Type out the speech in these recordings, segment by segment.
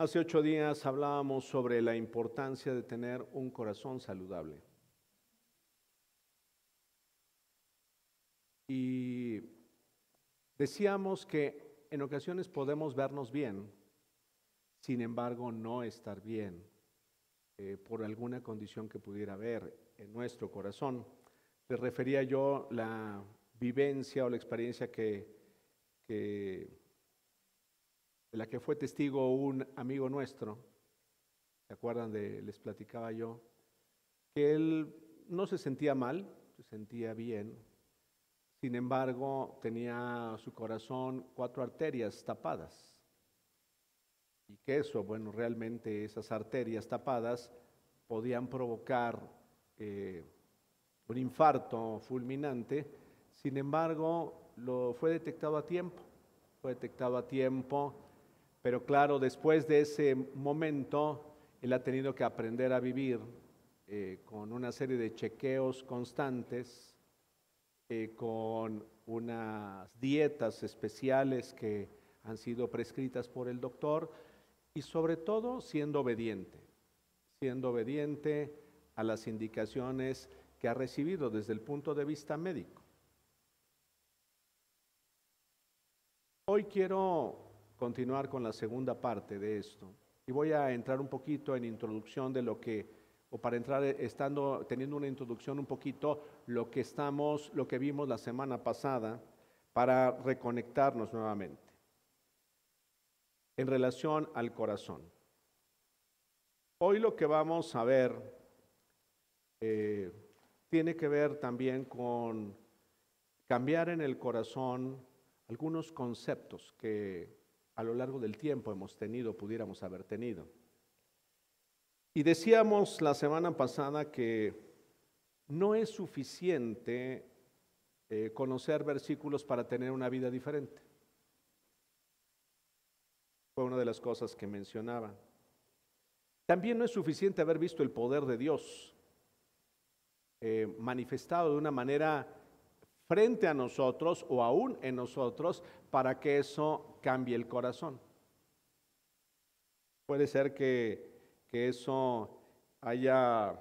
Hace ocho días hablábamos sobre la importancia de tener un corazón saludable. Y decíamos que en ocasiones podemos vernos bien, sin embargo no estar bien eh, por alguna condición que pudiera haber en nuestro corazón. Le refería yo la vivencia o la experiencia que, que de la que fue testigo un amigo nuestro, ¿se acuerdan de, les platicaba yo? Que él no se sentía mal, se sentía bien, sin embargo tenía su corazón cuatro arterias tapadas. Y que eso, bueno, realmente esas arterias tapadas podían provocar eh, un infarto fulminante, sin embargo lo fue detectado a tiempo, fue detectado a tiempo pero claro, después de ese momento, él ha tenido que aprender a vivir eh, con una serie de chequeos constantes, eh, con unas dietas especiales que han sido prescritas por el doctor y sobre todo siendo obediente, siendo obediente a las indicaciones que ha recibido desde el punto de vista médico. Hoy quiero continuar con la segunda parte de esto. Y voy a entrar un poquito en introducción de lo que, o para entrar estando, teniendo una introducción un poquito, lo que estamos, lo que vimos la semana pasada, para reconectarnos nuevamente en relación al corazón. Hoy lo que vamos a ver eh, tiene que ver también con cambiar en el corazón algunos conceptos que a lo largo del tiempo hemos tenido, pudiéramos haber tenido. Y decíamos la semana pasada que no es suficiente eh, conocer versículos para tener una vida diferente. Fue una de las cosas que mencionaba. También no es suficiente haber visto el poder de Dios eh, manifestado de una manera frente a nosotros o aún en nosotros para que eso cambie el corazón. Puede ser que, eso haya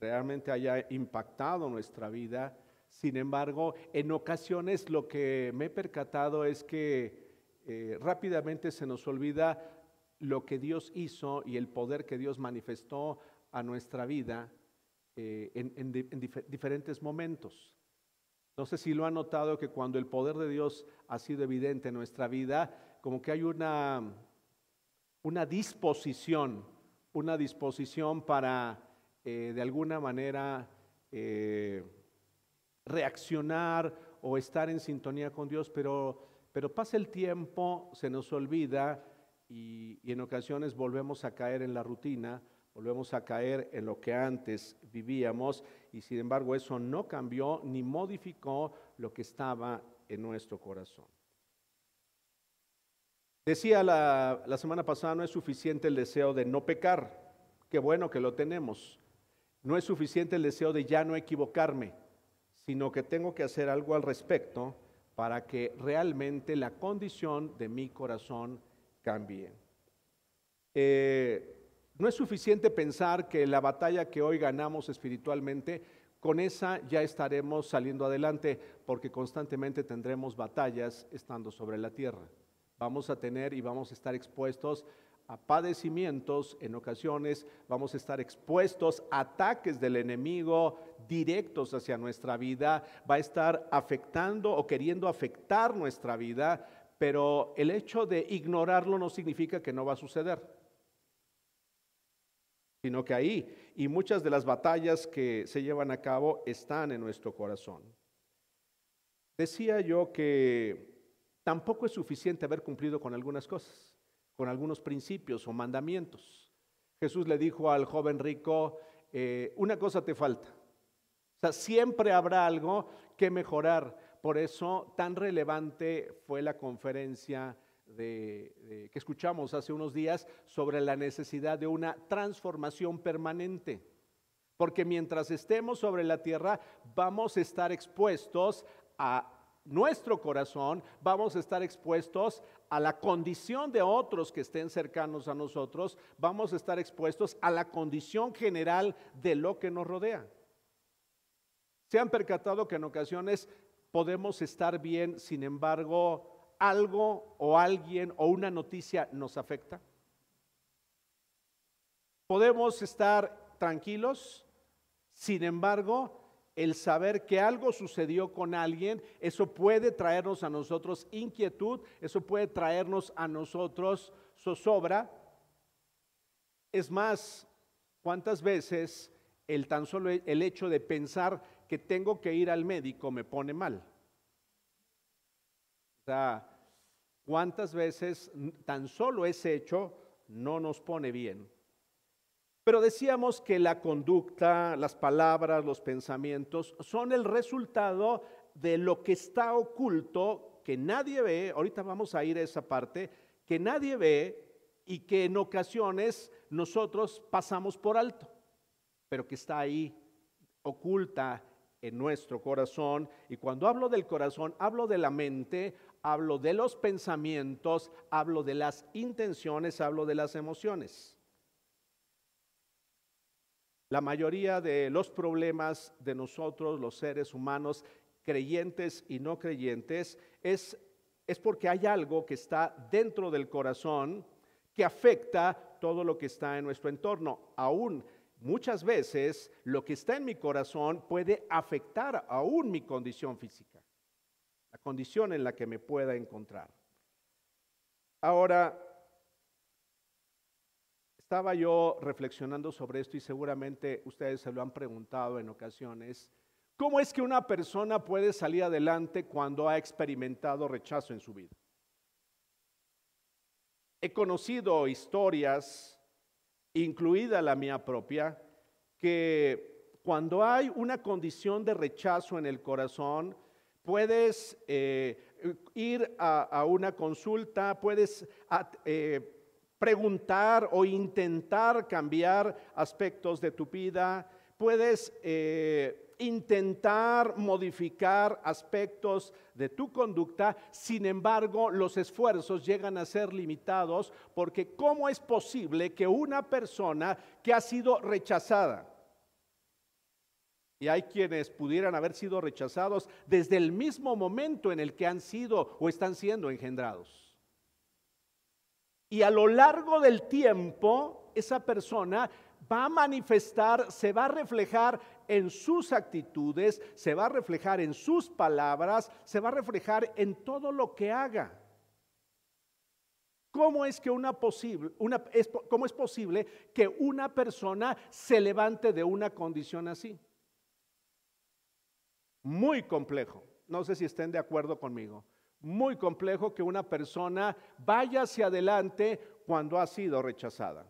realmente haya impactado nuestra vida. Sin embargo, en ocasiones lo que me he percatado es que eh, rápidamente se nos olvida lo que Dios hizo y el poder que Dios manifestó a nuestra vida eh, en, diferentes momentos. No sé si lo han notado que cuando el poder de Dios ha sido evidente en nuestra vida, como que hay una, una disposición, una disposición para eh, de alguna manera eh, reaccionar o estar en sintonía con Dios, pero, pero pasa el tiempo, se nos olvida y en ocasiones volvemos a caer en la rutina volvemos a caer en lo que antes vivíamos y sin embargo eso no cambió ni modificó lo que estaba en nuestro corazón. Decía la, la, semana pasada, no es suficiente el deseo de no pecar, qué bueno que lo tenemos. No es suficiente el deseo de ya no equivocarme, sino que tengo que hacer algo al respecto para que realmente la condición de mi corazón cambie. Eh, no es suficiente pensar que la batalla que hoy ganamos espiritualmente, con esa ya estaremos saliendo adelante, porque constantemente tendremos batallas estando sobre la tierra. Vamos a tener y vamos a estar expuestos a padecimientos en ocasiones, vamos a estar expuestos a ataques del enemigo directos hacia nuestra vida, va a estar afectando o queriendo afectar nuestra vida, pero el hecho de ignorarlo no significa que no va a suceder sino que ahí y muchas de las batallas que se llevan a cabo están en nuestro corazón. Decía yo que tampoco es suficiente haber cumplido con algunas cosas, con algunos principios o mandamientos. Jesús le dijo al joven rico, eh, una cosa te falta. O sea, siempre habrá algo que mejorar. Por eso tan relevante fue la conferencia que escuchamos hace unos días sobre la necesidad de una transformación permanente. Porque mientras estemos sobre la tierra vamos a estar expuestos a nuestro corazón, vamos a estar expuestos a la condición de otros que estén cercanos a nosotros, vamos a estar expuestos a la condición general de lo que nos rodea. ¿Se han percatado que en ocasiones podemos estar bien, sin embargo, algo o alguien o una noticia nos afecta? Podemos estar tranquilos, sin embargo, el saber que algo sucedió con alguien, eso puede traernos a nosotros inquietud, eso puede traernos a nosotros zozobra. Es más, ¿cuántas veces el tan solo el hecho de pensar que tengo que ir al médico me pone mal? O sea, ¿cuántas veces tan solo ese hecho no nos pone bien? Pero decíamos que la conducta, las palabras, los pensamientos son el resultado de lo que está oculto, que nadie ve, ahorita vamos a ir a esa parte, que nadie ve y que en ocasiones nosotros pasamos por alto, pero que está ahí oculta en nuestro corazón. Y cuando hablo del corazón, hablo de la mente, hablo de los pensamientos, hablo de las intenciones, hablo de las emociones. La mayoría de los problemas de nosotros, los seres humanos, creyentes y no creyentes, es, es porque hay algo que está dentro del corazón que afecta todo lo que está en nuestro entorno. Aún muchas veces lo que está en mi corazón puede afectar aún mi condición física, condición en la que me pueda encontrar. Ahora, estaba yo reflexionando sobre esto y seguramente ustedes se lo han preguntado en ocasiones. ¿Cómo es que una persona puede salir adelante cuando ha experimentado rechazo en su vida? He conocido historias, incluida la mía propia, que cuando hay una condición de rechazo en el corazón, puedes eh, ir a, una consulta, puedes eh, preguntar o intentar cambiar aspectos de tu vida, puedes eh, intentar modificar aspectos de tu conducta, sin embargo los esfuerzos llegan a ser limitados porque ¿cómo es posible que una persona que ha sido rechazada, y hay quienes pudieran haber sido rechazados desde el mismo momento en el que han sido o están siendo engendrados. Y a lo largo del tiempo, esa persona va a manifestar, se va a reflejar en sus actitudes, se va a reflejar en sus palabras, se va a reflejar en todo lo que haga. ¿Cómo es, que una posible, una, es, ¿Cómo es posible que una persona se levante de una condición así? Muy complejo. No sé si estén de acuerdo conmigo muy complejo que una persona vaya hacia adelante cuando ha sido rechazada.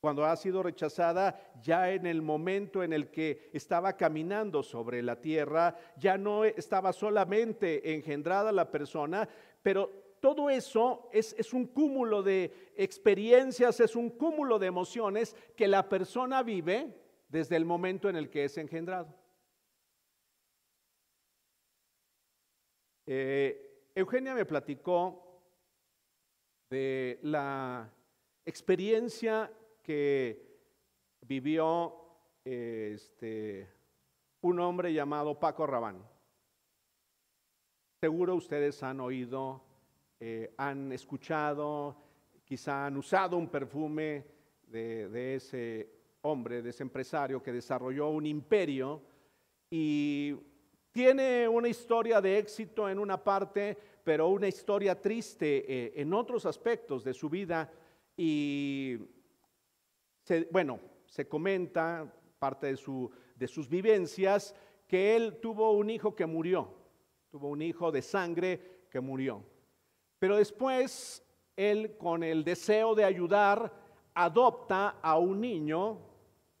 Cuando ha sido rechazada ya en el momento en el que estaba caminando sobre la tierra, ya no estaba solamente engendrada la persona, pero todo eso es, un cúmulo de experiencias, es un cúmulo de emociones que la persona vive desde el momento en el que es engendrado. Eh, Eugenia me platicó de la experiencia que vivió este, un hombre llamado Paco Rabán. Seguro ustedes han oído, eh, han escuchado, quizá han usado un perfume de, de ese hombre, de ese empresario que desarrolló un imperio y tiene una historia de éxito en una parte, pero una historia triste eh, en otros aspectos de su vida. Y bueno, se comenta parte de, su, de sus vivencias que él tuvo un hijo que murió, tuvo un hijo de sangre que murió. Pero después él con el deseo de ayudar adopta a un niño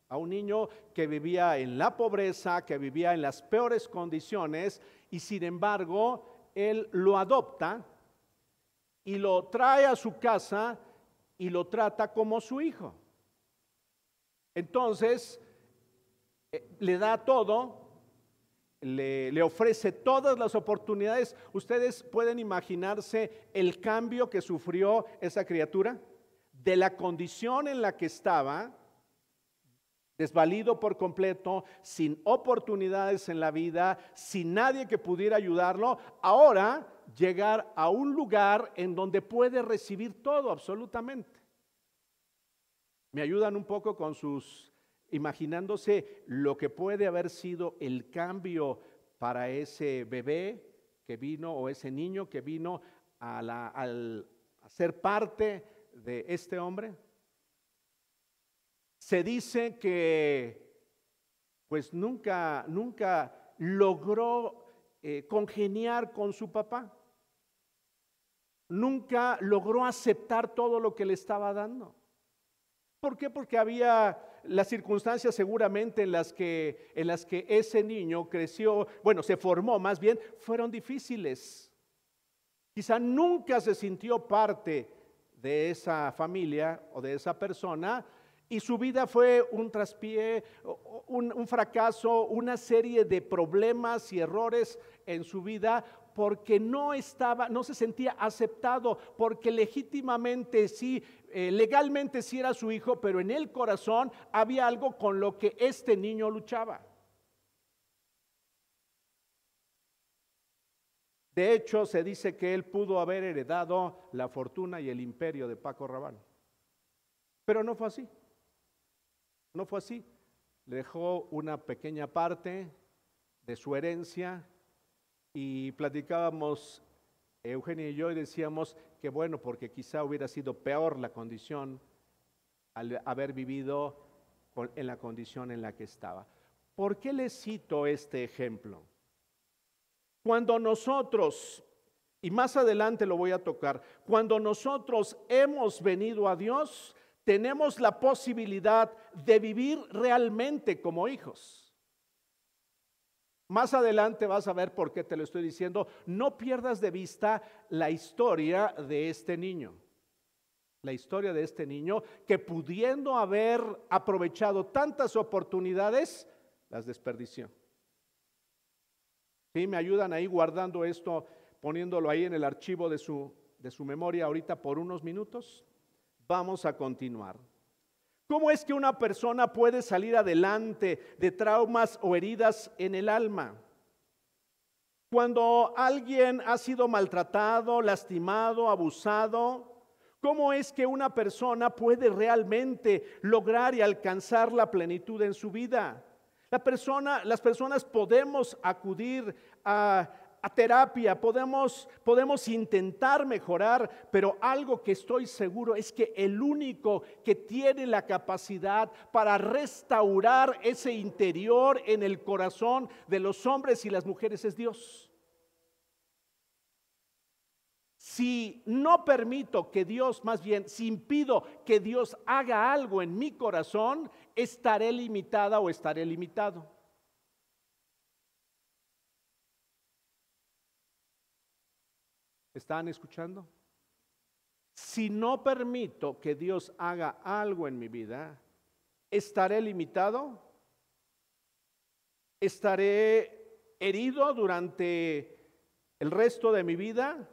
a un niño que vivía en la pobreza, que vivía en las peores condiciones, y sin embargo, él lo adopta y lo trae a su casa y lo trata como su hijo. Entonces, eh, le da todo, le, le, ofrece todas las oportunidades. ¿Ustedes pueden imaginarse el cambio que sufrió esa criatura? De la condición en la que estaba, desvalido por completo, sin oportunidades en la vida, sin nadie que pudiera ayudarlo, ahora llegar a un lugar en donde puede recibir todo absolutamente. ¿Me ayudan un poco con sus, imaginándose lo que puede haber sido el cambio para ese bebé que vino o ese niño que vino a, al, a ser parte de este hombre? Se dice que pues nunca, nunca logró eh, congeniar con su papá. Nunca logró aceptar todo lo que le estaba dando. ¿Por qué? Porque había las circunstancias seguramente en las que, en las que ese niño creció, bueno, se formó más bien, fueron difíciles. Quizá nunca se sintió parte de esa familia o de esa persona y su vida fue un traspié, un, fracaso, una serie de problemas y errores en su vida porque no estaba, no se sentía aceptado, porque legítimamente sí, eh, legalmente sí era su hijo, pero en el corazón había algo con lo que este niño luchaba. De hecho, se dice que él pudo haber heredado la fortuna y el imperio de Paco Rabanne. Pero no fue así. No fue así. Le dejó una pequeña parte de su herencia y platicábamos Eugenia y yo y decíamos que bueno, porque quizá hubiera sido peor la condición al haber vivido en la condición en la que estaba. ¿Por qué le cito este ejemplo? Cuando nosotros, y más adelante lo voy a tocar, cuando nosotros hemos venido a Dios, tenemos la posibilidad de vivir realmente como hijos. Más adelante vas a ver por qué te lo estoy diciendo. No pierdas de vista la historia de este niño. La historia de este niño que pudiendo haber aprovechado tantas oportunidades, las desperdició. ¿Sí? Me ayudan ahí guardando esto, poniéndolo ahí en el archivo de su, de su memoria ahorita por unos minutos. Vamos a continuar. ¿Cómo es que una persona puede salir adelante de traumas o heridas en el alma? Cuando alguien ha sido maltratado, lastimado, abusado, ¿cómo es que una persona puede realmente lograr y alcanzar la plenitud en su vida? Las personas podemos acudir a, terapia, podemos, podemos intentar mejorar, pero algo que estoy seguro es que el único que tiene la capacidad para restaurar ese interior en el corazón de los hombres y las mujeres es Dios. Si no permito que Dios, más bien, si impido que Dios haga algo en mi corazón, estaré limitada o estaré limitado. ¿Están escuchando? Si no permito que Dios haga algo en mi vida, ¿estaré limitado? ¿Estaré herido durante el resto de mi vida?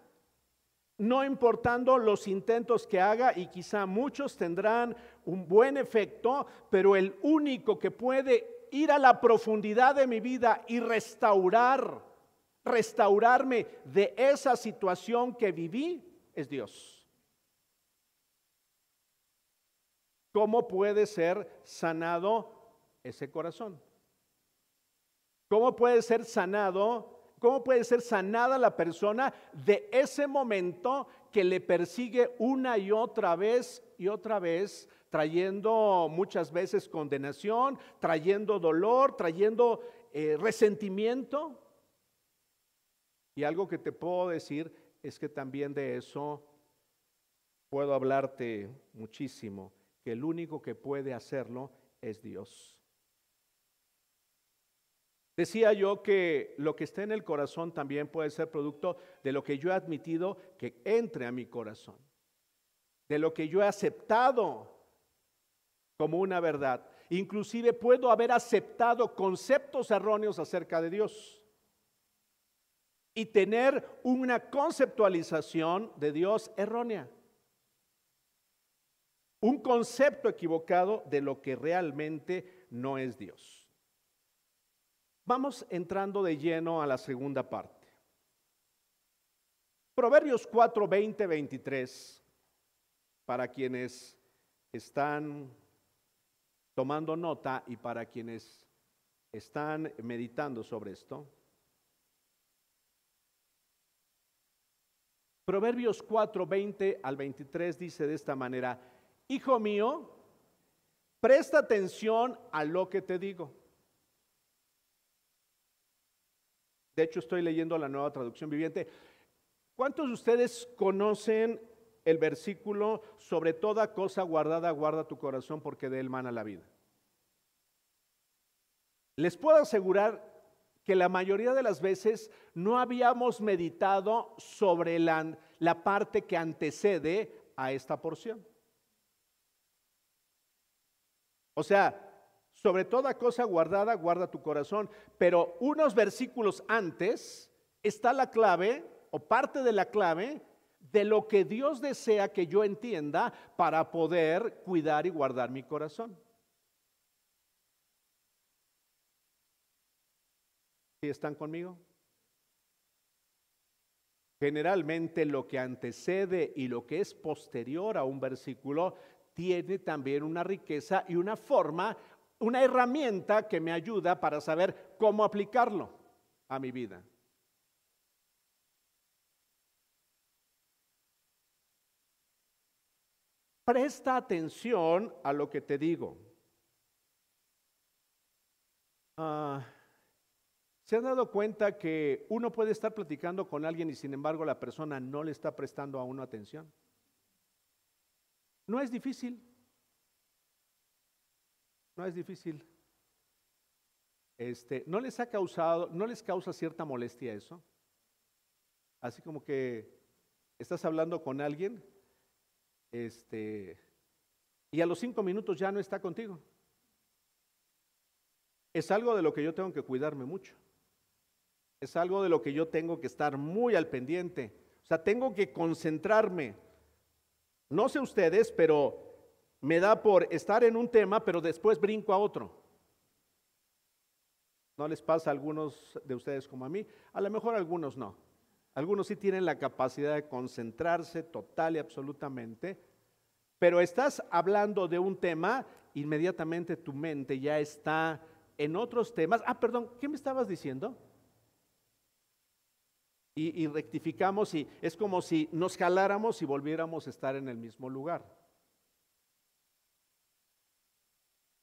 No importando los intentos que haga, y quizá muchos tendrán un buen efecto, pero el único que puede ir a la profundidad de mi vida y restaurar restaurarme de esa situación que viví es Dios. ¿Cómo puede ser sanado ese corazón? ¿Cómo puede ser sanado? ¿Cómo puede ser sanada la persona de ese momento que le persigue una y otra vez y otra vez, trayendo muchas veces condenación, trayendo dolor, trayendo eh, resentimiento? Y algo que te puedo decir es que también de eso puedo hablarte muchísimo, que el único que puede hacerlo es Dios. Decía yo que lo que está en el corazón también puede ser producto de lo que yo he admitido que entre a mi corazón, de lo que yo he aceptado como una verdad. Inclusive puedo haber aceptado conceptos erróneos acerca de Dios. Y tener una conceptualización de Dios errónea. Un concepto equivocado de lo que realmente no es Dios. Vamos entrando de lleno a la segunda parte. Proverbios 4, 20, 23, para quienes están tomando nota y para quienes están meditando sobre esto. Proverbios 4, 20 al 23 dice de esta manera, Hijo mío, presta atención a lo que te digo. De hecho, estoy leyendo la nueva traducción viviente. ¿Cuántos de ustedes conocen el versículo, sobre toda cosa guardada, guarda tu corazón porque de él mana la vida? Les puedo asegurar que la mayoría de las veces no habíamos meditado sobre la, la parte que antecede a esta porción. O sea, sobre toda cosa guardada, guarda tu corazón. Pero unos versículos antes está la clave o parte de la clave de lo que Dios desea que yo entienda para poder cuidar y guardar mi corazón. Están conmigo? Generalmente lo que antecede y lo que es posterior a un versículo tiene también una riqueza y una forma, una herramienta que me ayuda para saber cómo aplicarlo a mi vida. Presta atención a lo que te digo. Ah, ¿Se han dado cuenta que uno puede estar platicando con alguien y sin embargo la persona no le está prestando a uno atención? No es difícil. No es difícil. Este, ¿no les ha causado, no les causa cierta molestia eso? Así como que estás hablando con alguien, este, y a los cinco minutos ya no está contigo. Es algo de lo que yo tengo que cuidarme mucho. Es algo de lo que yo tengo que estar muy al pendiente. O sea, tengo que concentrarme. No sé ustedes, pero me da por estar en un tema, pero después brinco a otro. ¿No les pasa a algunos de ustedes como a mí? A lo mejor algunos no. Algunos sí tienen la capacidad de concentrarse total y absolutamente, pero estás hablando de un tema, inmediatamente tu mente ya está en otros temas. Ah, perdón, ¿qué me estabas diciendo? Y, rectificamos y es como si nos jaláramos y volviéramos a estar en el mismo lugar.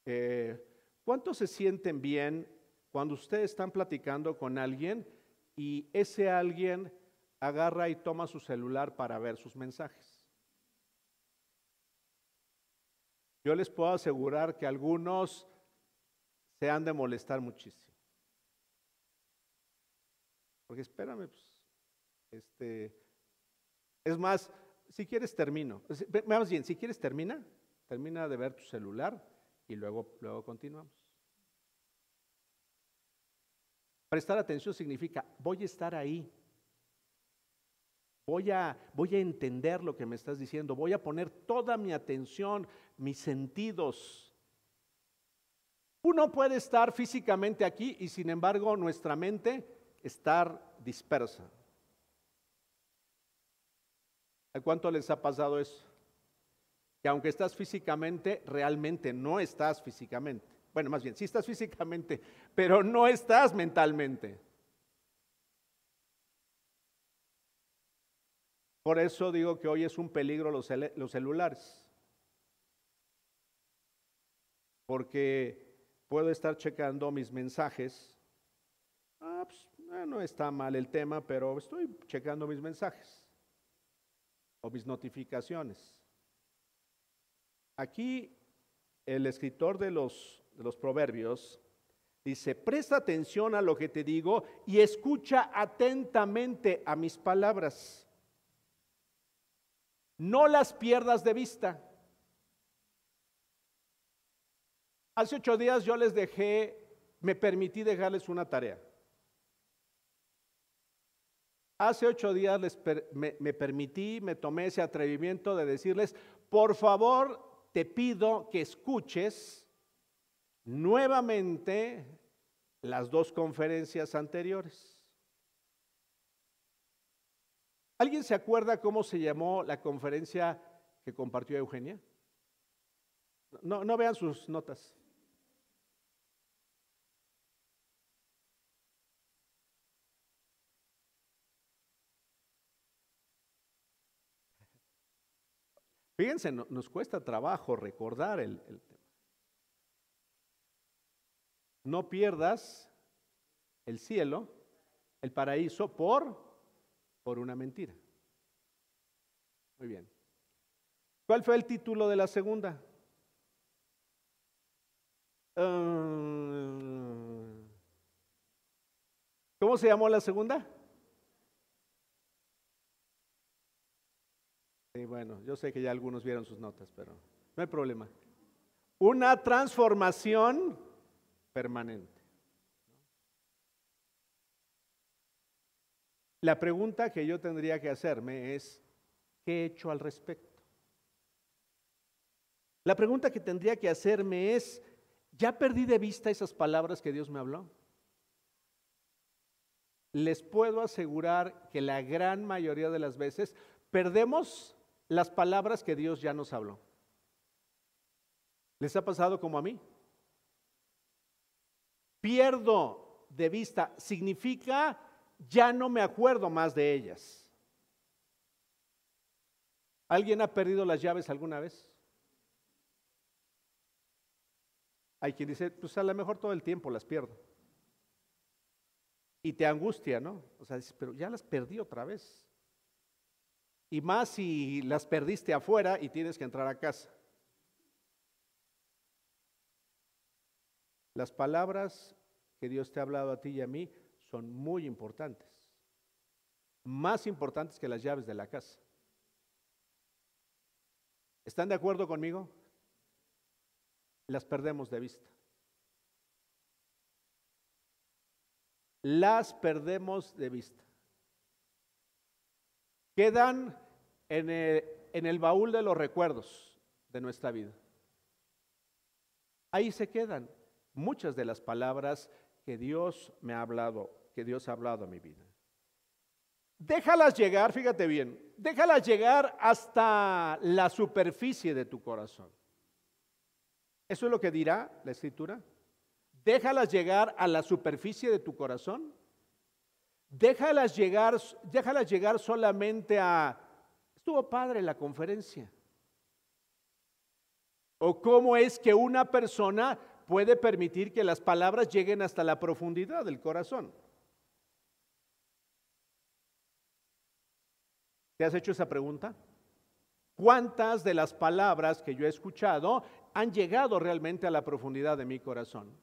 Eh, ¿Cuántos se sienten bien cuando ustedes están platicando con alguien y ese alguien agarra y toma su celular para ver sus mensajes? Yo les puedo asegurar que algunos se han de molestar muchísimo. Porque espérame, pues, este, es más, si quieres termino. Vamos bien, si quieres termina, termina de ver tu celular y luego, luego continuamos. Prestar atención significa, voy a estar ahí. Voy a, voy a entender lo que me estás diciendo. Voy a poner toda mi atención, mis sentidos. Uno puede estar físicamente aquí y sin embargo nuestra mente estar dispersa. ¿A cuánto les ha pasado eso? Que aunque estás físicamente, realmente no estás físicamente. Bueno, más bien, sí estás físicamente, pero no estás mentalmente. Por eso digo que hoy es un peligro los, celulares. Porque puedo estar checando mis mensajes. Ah, pues, eh, no está mal el tema, pero estoy checando mis mensajes o mis notificaciones. Aquí el escritor de los, de los proverbios dice, presta atención a lo que te digo y escucha atentamente a mis palabras. No las pierdas de vista. Hace ocho días yo les dejé, me permití dejarles una tarea. Hace ocho días les me, me permití, me tomé ese atrevimiento de decirles, por favor, te pido que escuches nuevamente las dos conferencias anteriores. ¿Alguien se acuerda cómo se llamó la conferencia que compartió Eugenia? No, no vean sus notas. Fíjense, nos cuesta trabajo recordar el, tema. No pierdas el cielo, el paraíso, por, por una mentira. Muy bien. ¿Cuál fue el título de la segunda? Ah, ¿Cómo se llamó la segunda? Y bueno, yo sé que ya algunos vieron sus notas, pero no hay problema. Una transformación permanente. La pregunta que yo tendría que hacerme es, ¿qué he hecho al respecto? La pregunta que tendría que hacerme es, ¿ya perdí de vista esas palabras que Dios me habló? Les puedo asegurar que la gran mayoría de las veces perdemos las palabras que Dios ya nos habló. ¿Les ha pasado como a mí? Pierdo de vista, significa ya no me acuerdo más de ellas. ¿Alguien ha perdido las llaves alguna vez? Hay quien dice, pues a lo mejor todo el tiempo las pierdo. Y te angustia, ¿no? O sea, pero ya las perdí otra vez. Y más si las perdiste afuera y tienes que entrar a casa. Las palabras que Dios te ha hablado a ti y a mí son muy importantes. Más importantes que las llaves de la casa. ¿Están de acuerdo conmigo? Las perdemos de vista. Las perdemos de vista quedan en el, baúl de los recuerdos de nuestra vida. Ahí se quedan muchas de las palabras que Dios me ha hablado, que Dios ha hablado a mi vida. Déjalas llegar, fíjate bien, déjalas llegar hasta la superficie de tu corazón. Eso es lo que dirá la escritura. Déjalas llegar a la superficie de tu corazón Déjalas llegar, déjalas llegar solamente a, estuvo padre la conferencia. O cómo es que una persona puede permitir que las palabras lleguen hasta la profundidad del corazón. ¿Te has hecho esa pregunta? ¿Cuántas de las palabras que yo he escuchado han llegado realmente a la profundidad de mi corazón?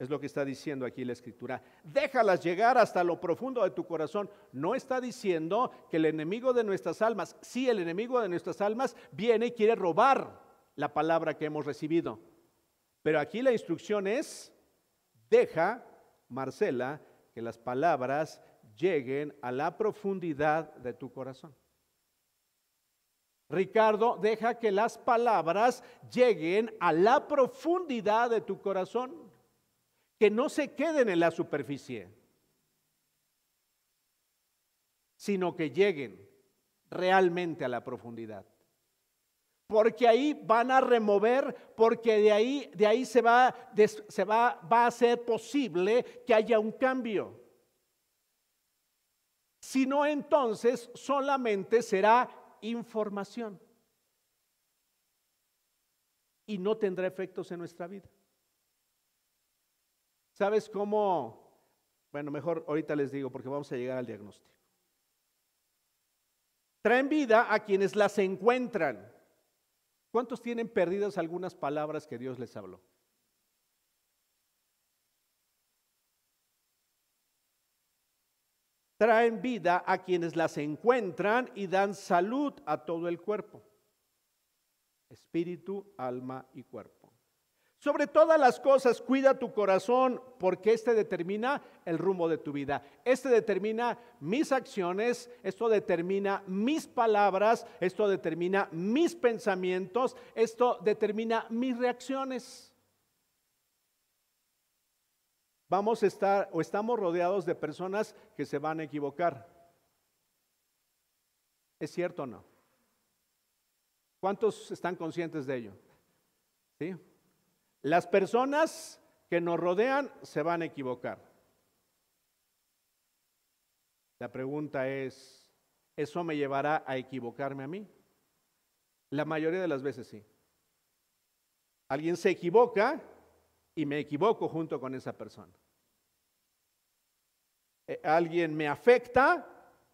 Es lo que está diciendo aquí la escritura. Déjalas llegar hasta lo profundo de tu corazón. No está diciendo que el enemigo de nuestras almas, sí, el enemigo de nuestras almas viene y quiere robar la palabra que hemos recibido. Pero aquí la instrucción es, deja, Marcela, que las palabras lleguen a la profundidad de tu corazón. Ricardo, deja que las palabras lleguen a la profundidad de tu corazón que no se queden en la superficie, sino que lleguen realmente a la profundidad. Porque ahí van a remover, porque de ahí, de ahí se, va, se va, va a ser posible que haya un cambio. Si no, entonces solamente será información y no tendrá efectos en nuestra vida. ¿Sabes cómo? Bueno, mejor ahorita les digo porque vamos a llegar al diagnóstico. Traen vida a quienes las encuentran. ¿Cuántos tienen perdidas algunas palabras que Dios les habló? Traen vida a quienes las encuentran y dan salud a todo el cuerpo. Espíritu, alma y cuerpo. Sobre todas las cosas, cuida tu corazón, porque este determina el rumbo de tu vida. Este determina mis acciones, esto determina mis palabras, esto determina mis pensamientos, esto determina mis reacciones. Vamos a estar o estamos rodeados de personas que se van a equivocar. ¿Es cierto o no? ¿Cuántos están conscientes de ello? ¿Sí? Las personas que nos rodean se van a equivocar. La pregunta es, ¿eso me llevará a equivocarme a mí? La mayoría de las veces sí. Alguien se equivoca y me equivoco junto con esa persona. Eh, alguien me afecta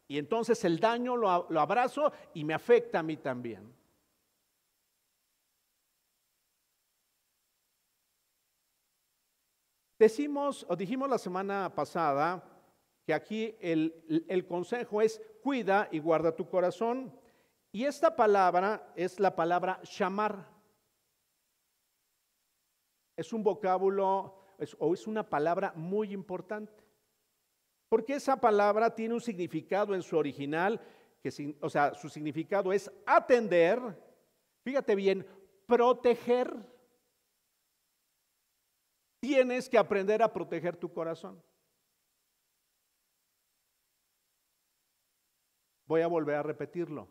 y entonces el daño lo, lo abrazo y me afecta a mí también. Decimos o dijimos la semana pasada que aquí el, consejo es cuida y guarda tu corazón. Y esta palabra es la palabra llamar. Es un vocábulo o es una palabra muy importante. Porque esa palabra tiene un significado en su original, que, o sea, su significado es atender, fíjate bien, proteger Tienes que aprender a proteger tu corazón. Voy a volver a repetirlo.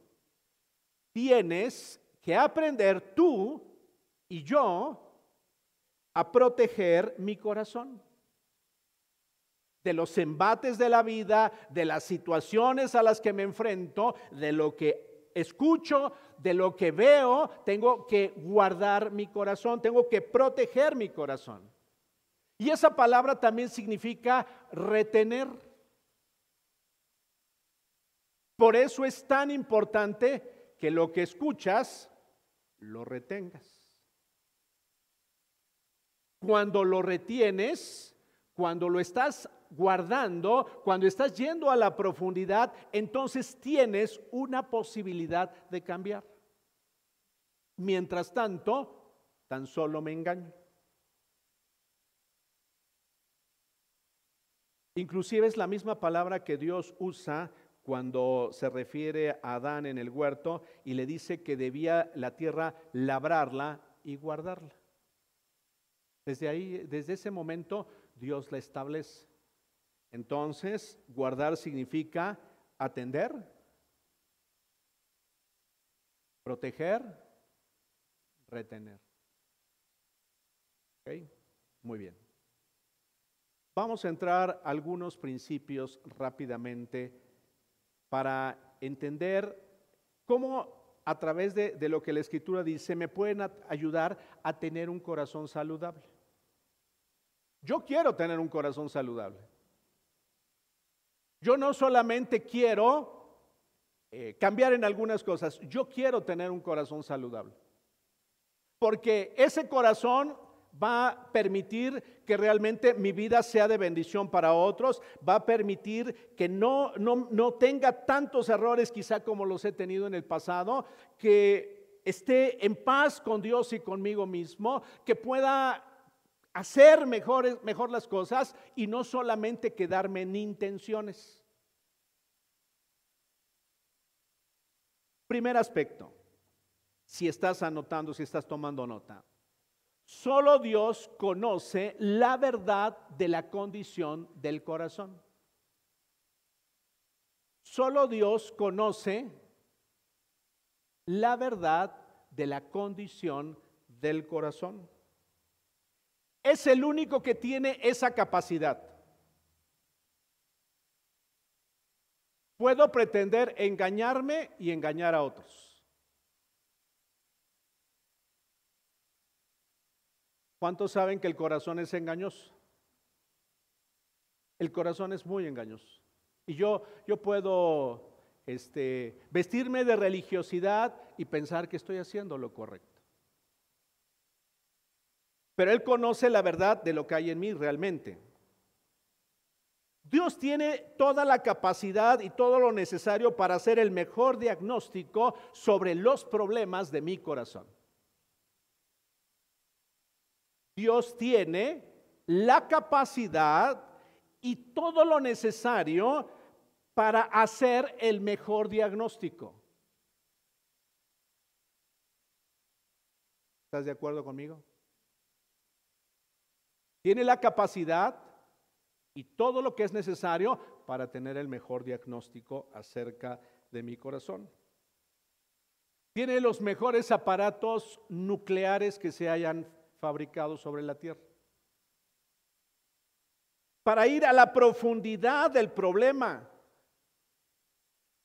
Tienes que aprender tú y yo a proteger mi corazón de los embates de la vida, de las situaciones a las que me enfrento, de lo que escucho, de lo que veo, tengo que guardar mi corazón, tengo que proteger mi corazón. Y esa palabra también significa retener. Por eso es tan importante que lo que escuchas lo retengas. Cuando lo retienes, cuando lo estás guardando, cuando estás yendo a la profundidad, entonces tienes una posibilidad de cambiar. Mientras tanto, tan solo me engaño. Inclusive es la misma palabra que Dios usa cuando se refiere a Adán en el huerto y le dice que debía la tierra labrarla y guardarla. Desde ahí, desde ese momento, Dios la establece. Entonces, guardar significa atender, proteger, retener. Muy bien. Vamos a entrar algunos principios rápidamente para entender cómo a través de, de, lo que la escritura dice me pueden ayudar a tener un corazón saludable. Yo quiero tener un corazón saludable. Yo no solamente quiero eh, cambiar en algunas cosas, yo quiero tener un corazón saludable. Porque ese corazón va a permitir que realmente mi vida sea de bendición para otros, va a permitir que no, no, no tenga tantos errores quizá como los he tenido en el pasado, que esté en paz con Dios y conmigo mismo, que pueda hacer mejor, mejor las cosas y no solamente quedarme en intenciones. Primer aspecto, si estás anotando, si estás tomando nota. Solo Dios conoce la verdad de la condición del corazón. Solo Dios conoce la verdad de la condición del corazón. Es el único que tiene esa capacidad. Puedo pretender engañarme y engañar a otros. ¿Cuántos saben que el corazón es engañoso? El corazón es muy engañoso. Y yo, yo puedo este, vestirme de religiosidad y pensar que estoy haciendo lo correcto. Pero Él conoce la verdad de lo que hay en mí realmente. Dios tiene toda la capacidad y todo lo necesario para hacer el mejor diagnóstico sobre los problemas de mi corazón. Dios tiene la capacidad y todo lo necesario para hacer el mejor diagnóstico. ¿Estás de acuerdo conmigo? Tiene la capacidad y todo lo que es necesario para tener el mejor diagnóstico acerca de mi corazón. Tiene los mejores aparatos nucleares que se hayan fabricado sobre la Tierra. Para ir a la profundidad del problema,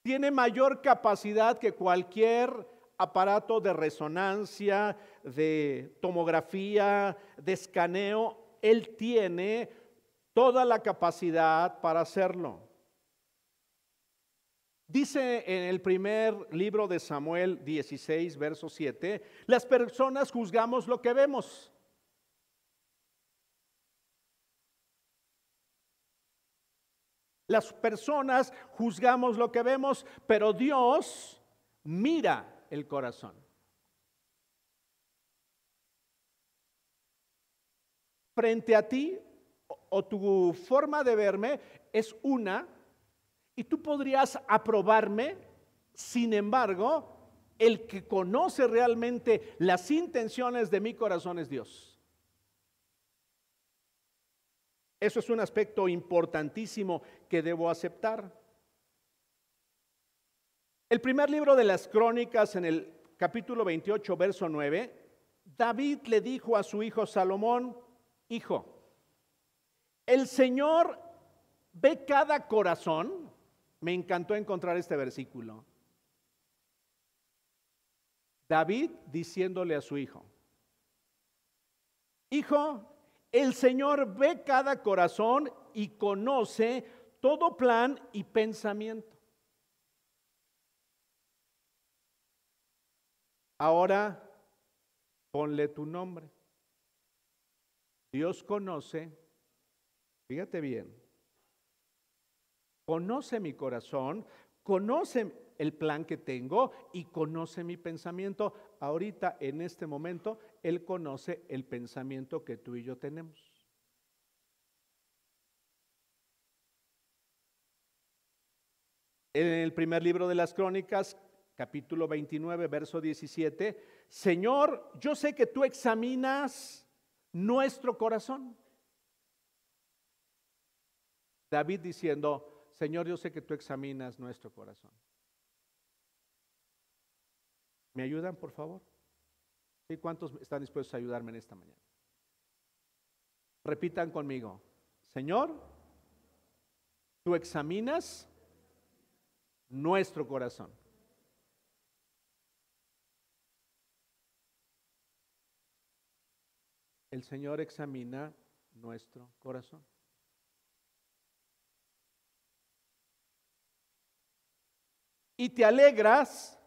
tiene mayor capacidad que cualquier aparato de resonancia, de tomografía, de escaneo. Él tiene toda la capacidad para hacerlo. Dice en el primer libro de Samuel 16, verso 7, las personas juzgamos lo que vemos. Las personas juzgamos lo que vemos, pero Dios mira el corazón. Frente a ti, o tu forma de verme es una, y tú podrías aprobarme, sin embargo, el que conoce realmente las intenciones de mi corazón es Dios. Eso es un aspecto importantísimo que debo aceptar. El primer libro de las crónicas en el capítulo 28, verso 9, David le dijo a su hijo Salomón, hijo, el Señor ve cada corazón me encantó encontrar este versículo. David diciéndole a su hijo, Hijo, el Señor ve cada corazón y conoce todo plan y pensamiento. Ahora ponle tu nombre. Dios conoce, fíjate bien, conoce mi corazón, conoce el plan que tengo y conoce mi pensamiento. Ahorita, en este momento, Él conoce el pensamiento que tú y yo tenemos. En el primer libro de las crónicas, capítulo 29, verso 17, Señor, yo sé que tú examinas nuestro corazón. David diciendo, Señor, yo sé que tú examinas nuestro corazón. ¿Me ayudan, por favor? ¿Y cuántos están dispuestos a ayudarme en esta mañana? Repitan conmigo. Señor, tú examinas nuestro corazón. El Señor examina nuestro corazón. y te alegras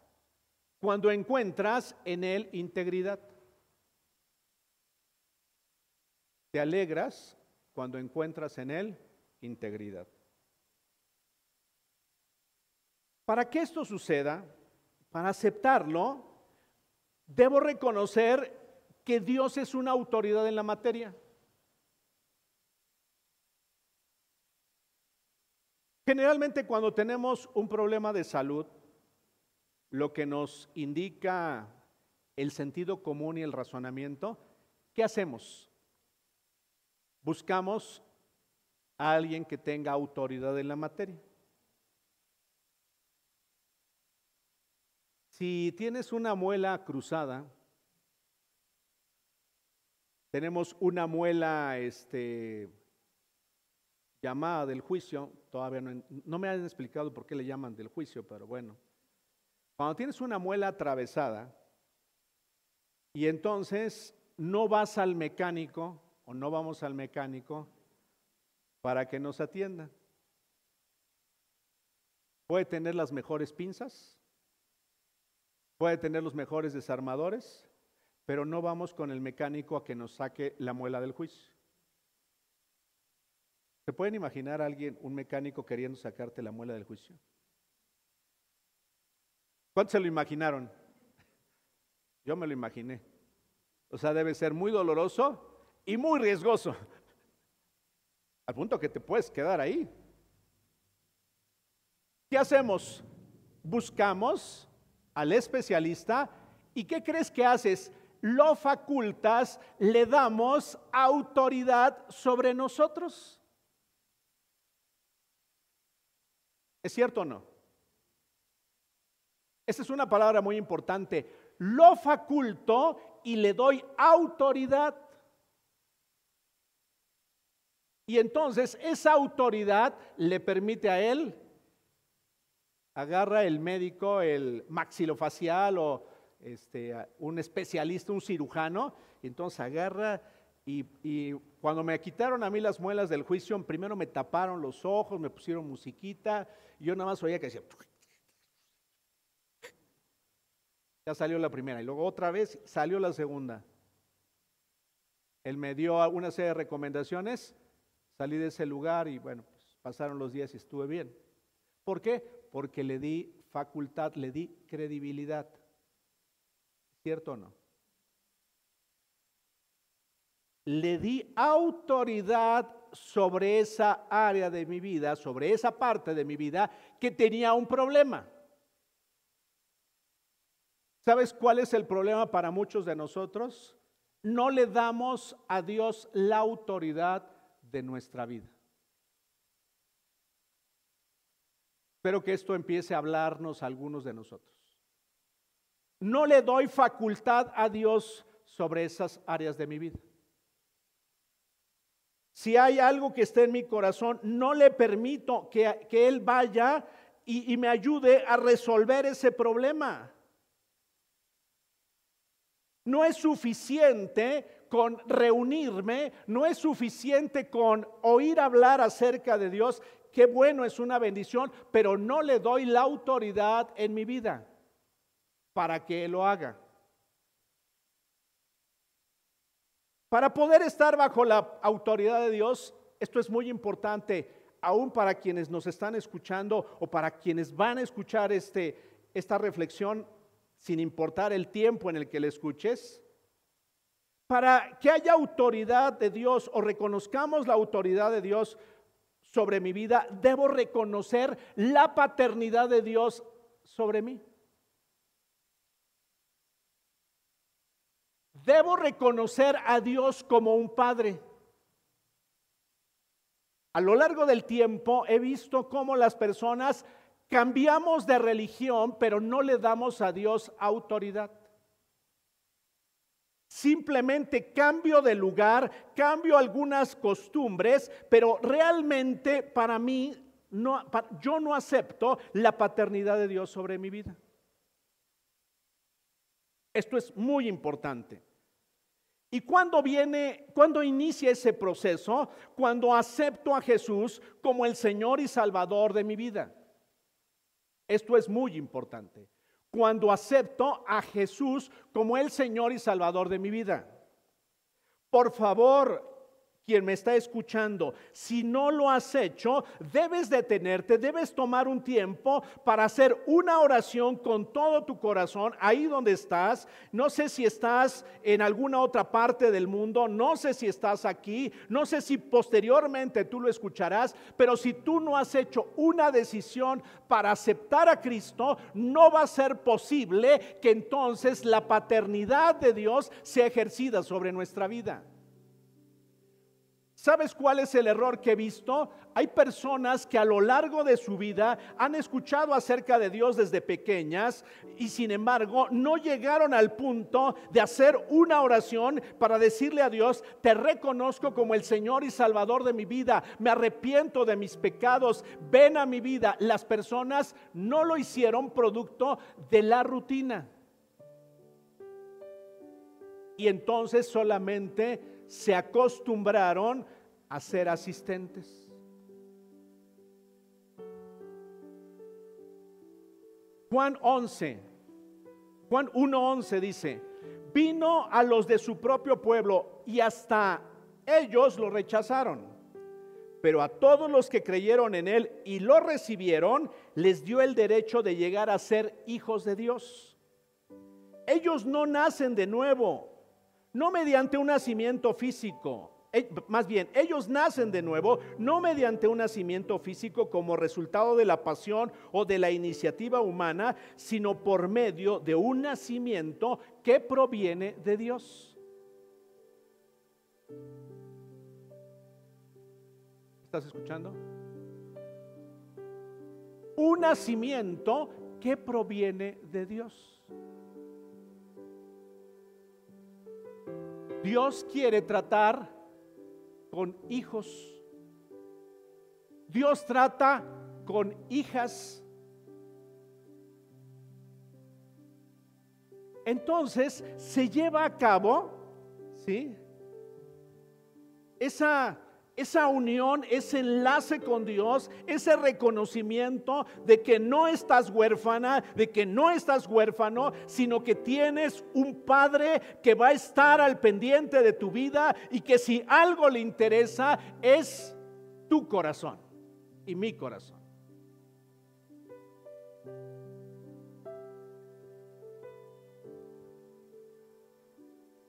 cuando encuentras en él integridad. Te alegras cuando encuentras en él integridad. Para que esto suceda, para aceptarlo, debo reconocer que Dios es una autoridad en la materia. Generalmente cuando tenemos un problema de salud, lo que nos indica el sentido común y el razonamiento, ¿qué hacemos? Buscamos a alguien que tenga autoridad en la materia. Si tienes una muela cruzada, tenemos una muela este, llamada del juicio, todavía no, me han explicado por qué le llaman del juicio, pero bueno. Cuando tienes una muela atravesada y entonces no vas al mecánico o no vamos al mecánico para que nos atienda. Puede tener las mejores pinzas, puede tener los mejores desarmadores, pero no vamos con el mecánico a que nos saque la muela del juicio. ¿Se pueden imaginar a alguien, un mecánico, queriendo sacarte la muela del juicio? ¿Cuántos se lo imaginaron? Yo me lo imaginé. O sea, debe ser muy doloroso y muy riesgoso, al punto que te puedes quedar ahí. ¿Qué hacemos? Buscamos al especialista y ¿qué crees que haces? Lo facultas, le damos autoridad sobre nosotros. ¿Es cierto o no? Esa es una palabra muy importante. Lo faculto y le doy autoridad. Y entonces esa autoridad le permite a él, agarra el médico, el maxilofacial o este, un especialista, un cirujano, y entonces agarra y, cuando me quitaron a mí las muelas del juicio, primero me taparon los ojos, me pusieron musiquita, y yo nada más oía que decía, ya salió la primera, y luego otra vez salió la segunda. Él me dio una serie de recomendaciones, salí de ese lugar y bueno, pues pasaron los días y estuve bien. ¿Por qué? Porque le di facultad, le di credibilidad. ¿Cierto o no? Le di autoridad sobre esa área de mi vida, sobre esa parte de mi vida que tenía un problema. ¿Sabes cuál es el problema para muchos de nosotros? No le damos a Dios la autoridad de nuestra vida. Espero que esto empiece a hablarnos algunos de nosotros. No le doy facultad a Dios sobre esas áreas de mi vida. Si hay algo que esté en mi corazón, no le permito que, Él vaya y me ayude a resolver ese problema. No es suficiente con reunirme, no es suficiente con oír hablar acerca de Dios. Qué bueno, es una bendición, pero no le doy la autoridad en mi vida para que lo haga. Para poder estar bajo la autoridad de Dios, esto es muy importante, aún para quienes nos están escuchando o para quienes van a escuchar este, esta reflexión sin importar el tiempo en el que le escuches, para que haya autoridad de Dios o reconozcamos la autoridad de Dios sobre mi vida, debo reconocer la paternidad de Dios sobre mí. Debo reconocer a Dios como un padre. A lo largo del tiempo he visto cómo las personas Cambiamos de religión, pero no le damos a Dios autoridad. Simplemente cambio de lugar, cambio algunas costumbres, pero realmente para mí no, yo no acepto la paternidad de Dios sobre mi vida. Esto es muy importante. ¿Y cuando viene, cuando inicia ese proceso? Cuando acepto a Jesús como el Señor y Salvador de mi vida. Esto es muy importante. Cuando acepto a Jesús como el Señor y Salvador de mi vida. Por favor, quien me está escuchando, si no lo has hecho, debes detenerte, debes tomar un tiempo para hacer una oración con todo tu corazón ahí donde estás. No sé si estás en alguna otra parte del mundo, no sé si estás aquí, no sé si posteriormente tú lo escucharás, pero si tú no has hecho una decisión para aceptar a Cristo, no va a ser posible que entonces la paternidad de Dios sea ejercida sobre nuestra vida. ¿Sabes cuál es el error que he visto? Hay personas que a lo largo de su vida han escuchado acerca de Dios desde pequeñas y sin embargo no llegaron al punto de hacer una oración para decirle a Dios, te reconozco como el Señor y Salvador de mi vida, me arrepiento de mis pecados, ven a mi vida. Las personas no lo hicieron producto de la rutina. Y entonces solamente se acostumbraron a ser asistentes. Juan 11, Juan 1.11 dice, vino a los de su propio pueblo y hasta ellos lo rechazaron. Pero a todos los que creyeron en él y lo recibieron, les dio el derecho de llegar a ser hijos de Dios. Ellos no nacen de nuevo, no mediante un nacimiento físico, eh, más bien, ellos nacen de nuevo no mediante un nacimiento físico como resultado de la pasión o de la iniciativa humana, sino por medio de un nacimiento que proviene de Dios. ¿Estás escuchando? Un nacimiento que proviene de Dios. Dios quiere tratar con hijos. Dios trata con hijas. Entonces se lleva a cabo, ¿sí? Esa esa unión, ese enlace con Dios, ese reconocimiento de que no estás huérfana, de que no estás huérfano, sino que tienes un Padre que va a estar al pendiente de tu vida y que si algo le interesa es tu corazón y mi corazón.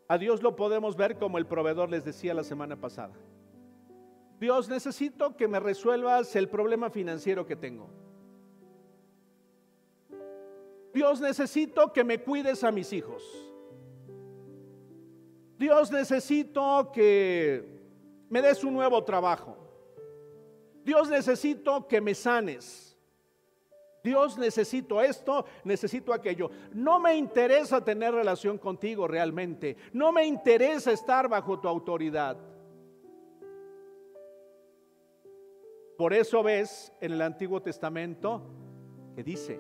A Dios lo podemos ver como el proveedor les decía la semana pasada. Dios, necesito que me resuelvas el problema financiero que tengo. Dios, necesito que me cuides a mis hijos. Dios, necesito que me des un nuevo trabajo. Dios, necesito que me sanes. Dios, necesito esto, necesito aquello. No me interesa tener relación contigo realmente. No me interesa estar bajo tu autoridad. Por eso ves en el Antiguo Testamento que dice,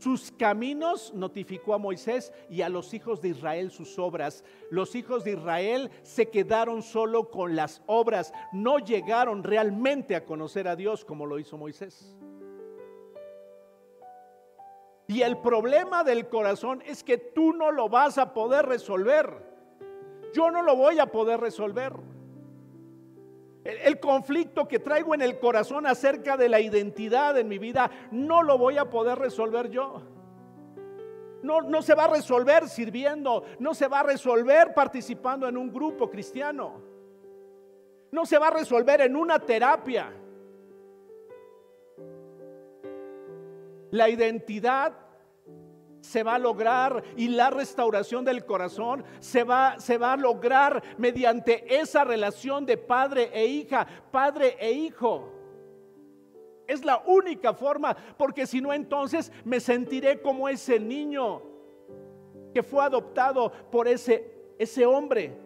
sus caminos notificó a Moisés y a los hijos de Israel sus obras. Los hijos de Israel se quedaron solo con las obras, no llegaron realmente a conocer a Dios como lo hizo Moisés. Y el problema del corazón es que tú no lo vas a poder resolver. Yo no lo voy a poder resolver. El, conflicto que traigo en el corazón acerca de la identidad en mi vida no lo voy a poder resolver yo. No, no se va a resolver sirviendo, no se va a resolver participando en un grupo cristiano, no se va a resolver en una terapia. La identidad se va a lograr y la restauración del corazón se va, se va a lograr mediante esa relación de padre e hija, padre e hijo. Es la única forma, porque si no entonces me sentiré como ese niño que fue adoptado por ese, ese hombre,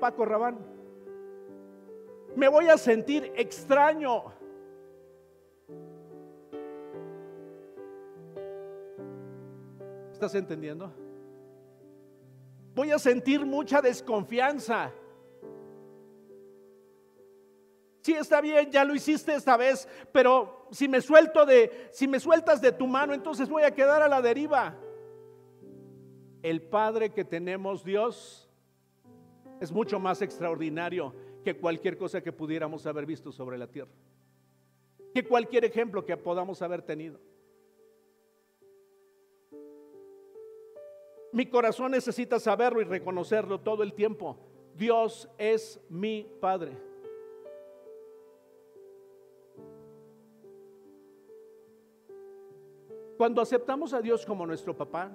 Paco Rabán. Me voy a sentir extraño ¿Estás entendiendo? Voy a sentir mucha desconfianza. Sí, está bien, ya lo hiciste esta vez, pero si me suelto de, si me sueltas de tu mano, entonces voy a quedar a la deriva. El Padre que tenemos, Dios, es mucho más extraordinario que cualquier cosa que pudiéramos haber visto sobre la tierra, que cualquier ejemplo que podamos haber tenido. Mi corazón necesita saberlo y reconocerlo todo el tiempo. Dios es mi Padre. Cuando aceptamos a Dios como nuestro papá,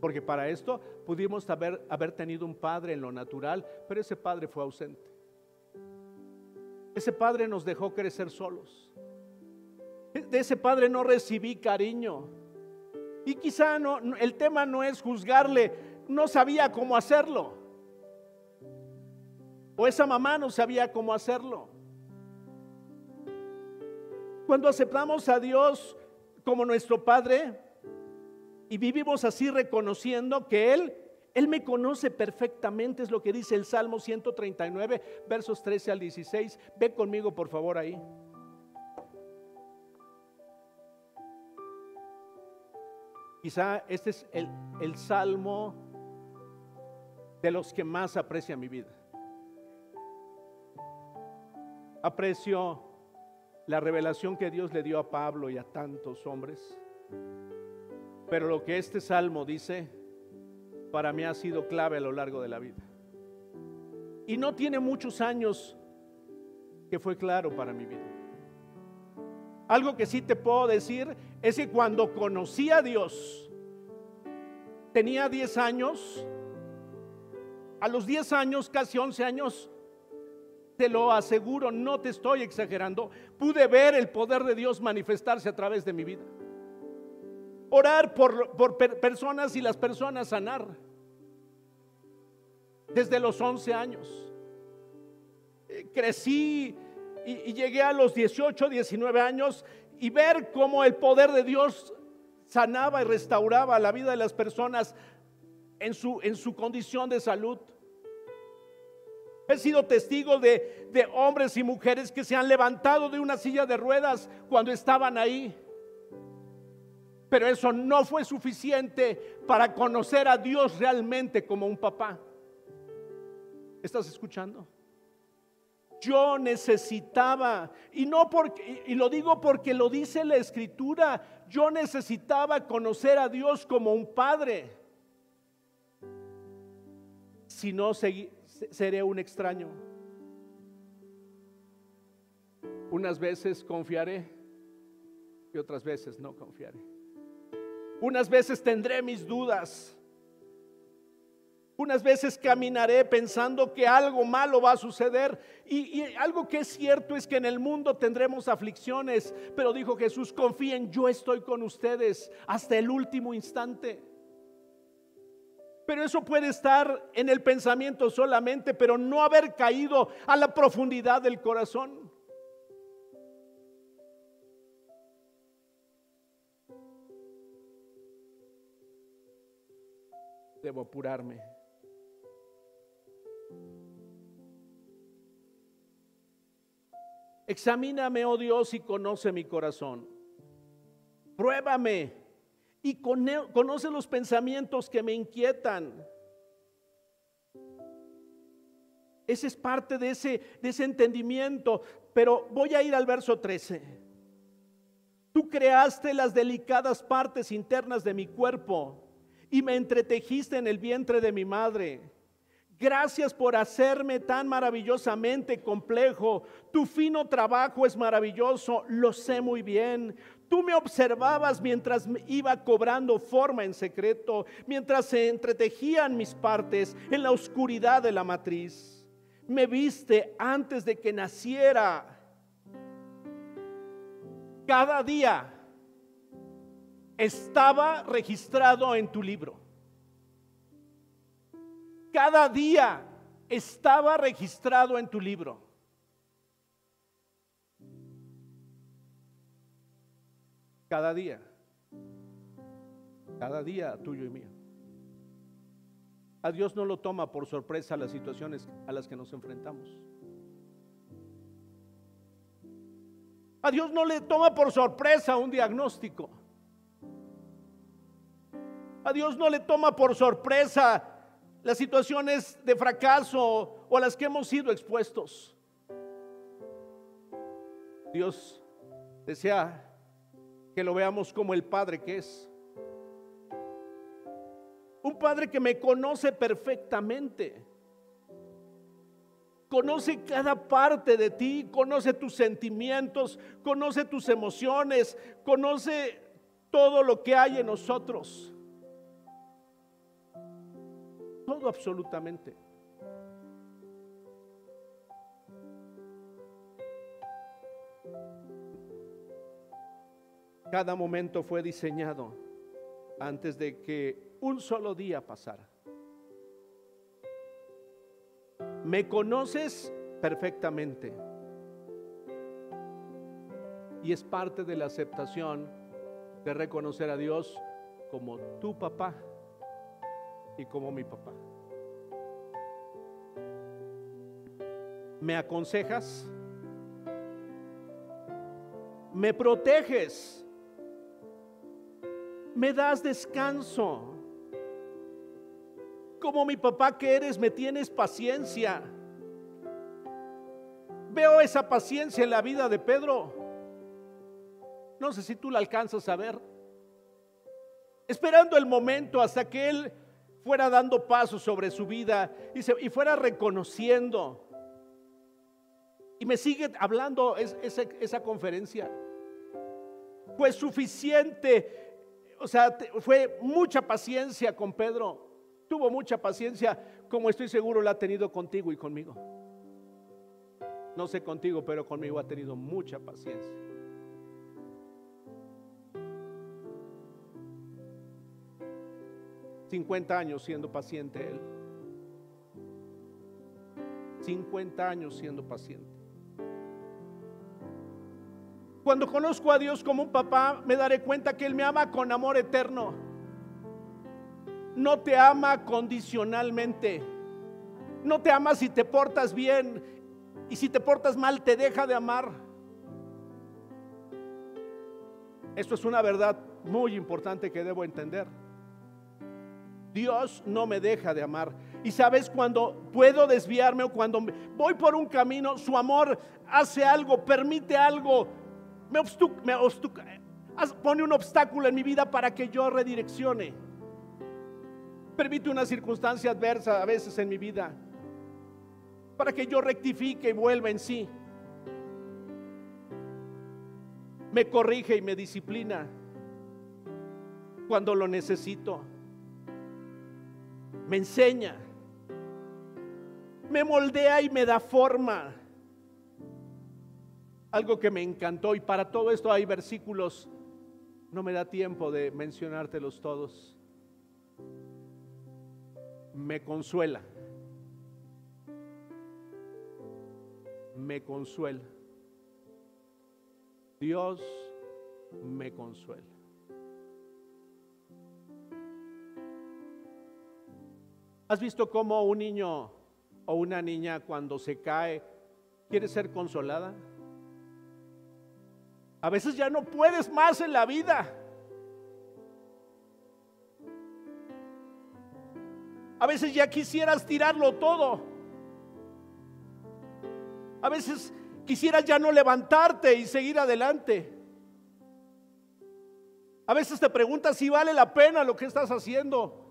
porque para esto pudimos haber, tenido un padre en lo natural, pero ese padre fue ausente. Ese padre nos dejó crecer solos. De ese padre no recibí cariño. Y quizá no, el tema no es juzgarle, no sabía cómo hacerlo. O esa mamá no sabía cómo hacerlo. Cuando aceptamos a Dios como nuestro Padre y vivimos así reconociendo que Él, Él me conoce perfectamente, es lo que dice el Salmo 139, versos 13 al 16. Ve conmigo por favor ahí. Quizá este es el, salmo de los que más aprecia mi vida. Aprecio la revelación que Dios le dio a Pablo y a tantos hombres. Pero lo que este salmo dice para mí ha sido clave a lo largo de la vida. Y no tiene muchos años que fue claro para mi vida. Algo que sí te puedo decir es que cuando conocí a Dios, tenía 10 años, a los 10 años, casi 11 años, te lo aseguro, no te estoy exagerando, pude ver el poder de Dios manifestarse a través de mi vida. Orar por, por personas y las personas sanar. Desde los 11 años. Eh, crecí y, llegué a los 18, 19 años y ver cómo el poder de Dios sanaba y restauraba la vida de las personas en su, en su condición de salud. He sido testigo de, de, hombres y mujeres que se han levantado de una silla de ruedas cuando estaban ahí. Pero eso no fue suficiente para conocer a Dios realmente como un papá. ¿Estás escuchando? Yo necesitaba, y no porque, y lo digo porque lo dice la escritura, yo necesitaba conocer a Dios como un padre. Si no, seré un extraño. Unas veces confiaré y otras veces no confiaré. Unas veces tendré mis dudas unas veces caminaré pensando que algo malo va a suceder y, algo que es cierto es que en el mundo tendremos aflicciones, pero dijo Jesús, confíen, yo estoy con ustedes hasta el último instante. Pero eso puede estar en el pensamiento solamente, pero no haber caído a la profundidad del corazón. Debo apurarme. Examíname, oh Dios, y conoce mi corazón. Pruébame y conoce los pensamientos que me inquietan. Ese es parte de ese, de ese entendimiento. Pero voy a ir al verso 13. Tú creaste las delicadas partes internas de mi cuerpo y me entretejiste en el vientre de mi madre. Gracias por hacerme tan maravillosamente complejo. Tu fino trabajo es maravilloso, lo sé muy bien. Tú me observabas mientras iba cobrando forma en secreto, mientras se entretejían mis partes en la oscuridad de la matriz. Me viste antes de que naciera. Cada día estaba registrado en tu libro cada día estaba registrado en tu libro. Cada día. Cada día tuyo y mío. A Dios no lo toma por sorpresa las situaciones a las que nos enfrentamos. A Dios no le toma por sorpresa un diagnóstico. A Dios no le toma por sorpresa las situaciones de fracaso o a las que hemos sido expuestos. Dios desea que lo veamos como el Padre que es. Un Padre que me conoce perfectamente. Conoce cada parte de ti, conoce tus sentimientos, conoce tus emociones, conoce todo lo que hay en nosotros. Todo absolutamente. Cada momento fue diseñado antes de que un solo día pasara. Me conoces perfectamente. Y es parte de la aceptación de reconocer a Dios como tu papá y como mi papá. ¿Me aconsejas? ¿Me proteges? ¿Me das descanso? Como mi papá que eres, me tienes paciencia. Veo esa paciencia en la vida de Pedro. No sé si tú la alcanzas a ver. Esperando el momento hasta que él fuera dando pasos sobre su vida y, fuera reconociendo. Y me sigue hablando esa conferencia. Fue suficiente, o sea, fue mucha paciencia con Pedro. Tuvo mucha paciencia, como estoy seguro la ha tenido contigo y conmigo. No sé contigo, pero conmigo ha tenido mucha paciencia. 50 años siendo paciente él. 50 años siendo paciente. Cuando conozco a Dios como un papá, me daré cuenta que Él me ama con amor eterno. No te ama condicionalmente. No te ama si te portas bien y si te portas mal te deja de amar. Esto es una verdad muy importante que debo entender. Dios no me deja de amar. Y sabes, cuando puedo desviarme o cuando voy por un camino, su amor hace algo, permite algo, me, pone un obstáculo en mi vida para que yo redireccione. Permite una circunstancia adversa a veces en mi vida para que yo rectifique y vuelva en sí. Me corrige y me disciplina cuando lo necesito. Me enseña. Me moldea y me da forma algo que me encantó y para todo esto hay versículos, no me da tiempo de mencionártelos todos. Me consuela. Me consuela. Dios me consuela. ¿Has visto cómo un niño o una niña cuando se cae quiere ser consolada? A veces ya no puedes más en la vida. A veces ya quisieras tirarlo todo. A veces quisieras ya no levantarte y seguir adelante. A veces te preguntas si vale la pena lo que estás haciendo.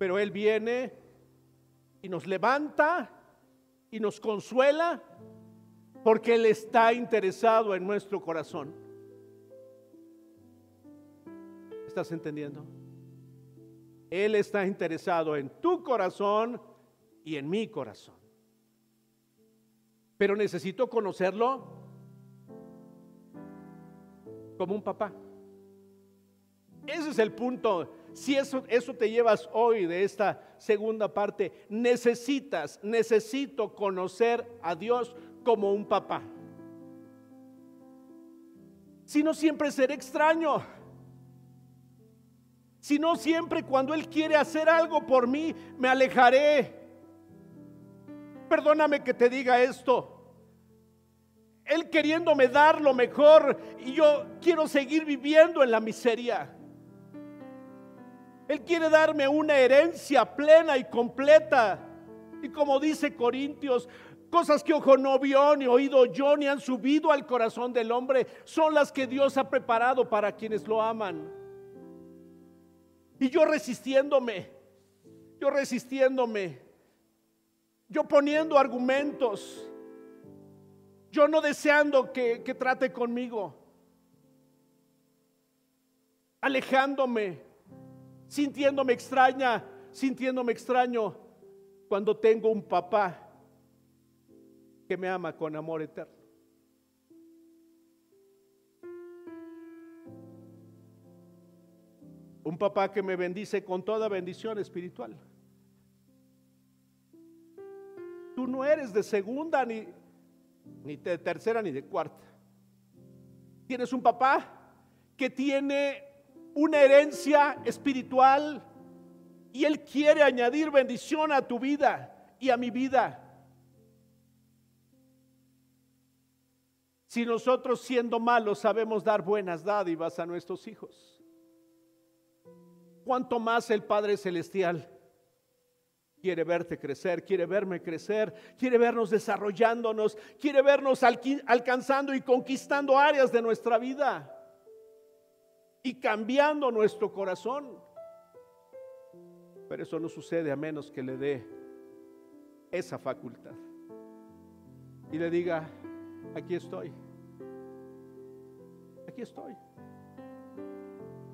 Pero Él viene y nos levanta y nos consuela porque Él está interesado en nuestro corazón. ¿Estás entendiendo? Él está interesado en tu corazón y en mi corazón. Pero necesito conocerlo como un papá. Ese es el punto. Si eso, eso te llevas hoy de esta segunda parte, necesitas, necesito conocer a Dios como un papá. Si no siempre seré extraño. Si no siempre cuando Él quiere hacer algo por mí, me alejaré. Perdóname que te diga esto. Él queriéndome dar lo mejor y yo quiero seguir viviendo en la miseria. Él quiere darme una herencia plena y completa. Y como dice Corintios, Cosas que ojo no vio, ni oído yo, ni han subido al corazón del hombre, son las que Dios ha preparado para quienes lo aman. Y yo resistiéndome, yo resistiéndome, yo poniendo argumentos, yo no deseando que, que trate conmigo, alejándome, sintiéndome extraña, sintiéndome extraño cuando tengo un papá que me ama con amor eterno. Un papá que me bendice con toda bendición espiritual. Tú no eres de segunda, ni, ni de tercera, ni de cuarta. Tienes un papá que tiene una herencia espiritual y Él quiere añadir bendición a tu vida y a mi vida. si nosotros siendo malos sabemos dar buenas dádivas a nuestros hijos? ¿Cuánto más el Padre Celestial quiere verte crecer, quiere verme crecer, quiere vernos desarrollándonos, quiere vernos alcanzando y conquistando áreas de nuestra vida? Y cambiando nuestro corazón. Pero eso no sucede a menos que le dé esa facultad y le diga, aquí estoy, aquí estoy.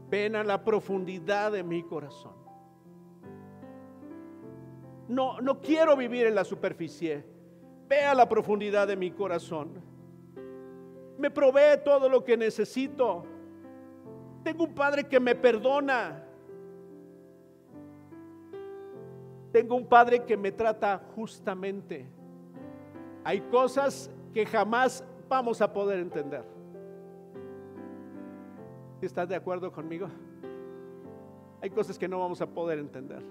Ven a la profundidad de mi corazón. No, no quiero vivir en la superficie. Ve a la profundidad de mi corazón. Me provee todo lo que necesito. Tengo un padre que me perdona. Tengo un padre que me trata justamente. Hay cosas que jamás vamos a poder entender. ¿Estás de acuerdo conmigo? Hay cosas que no vamos a poder entender.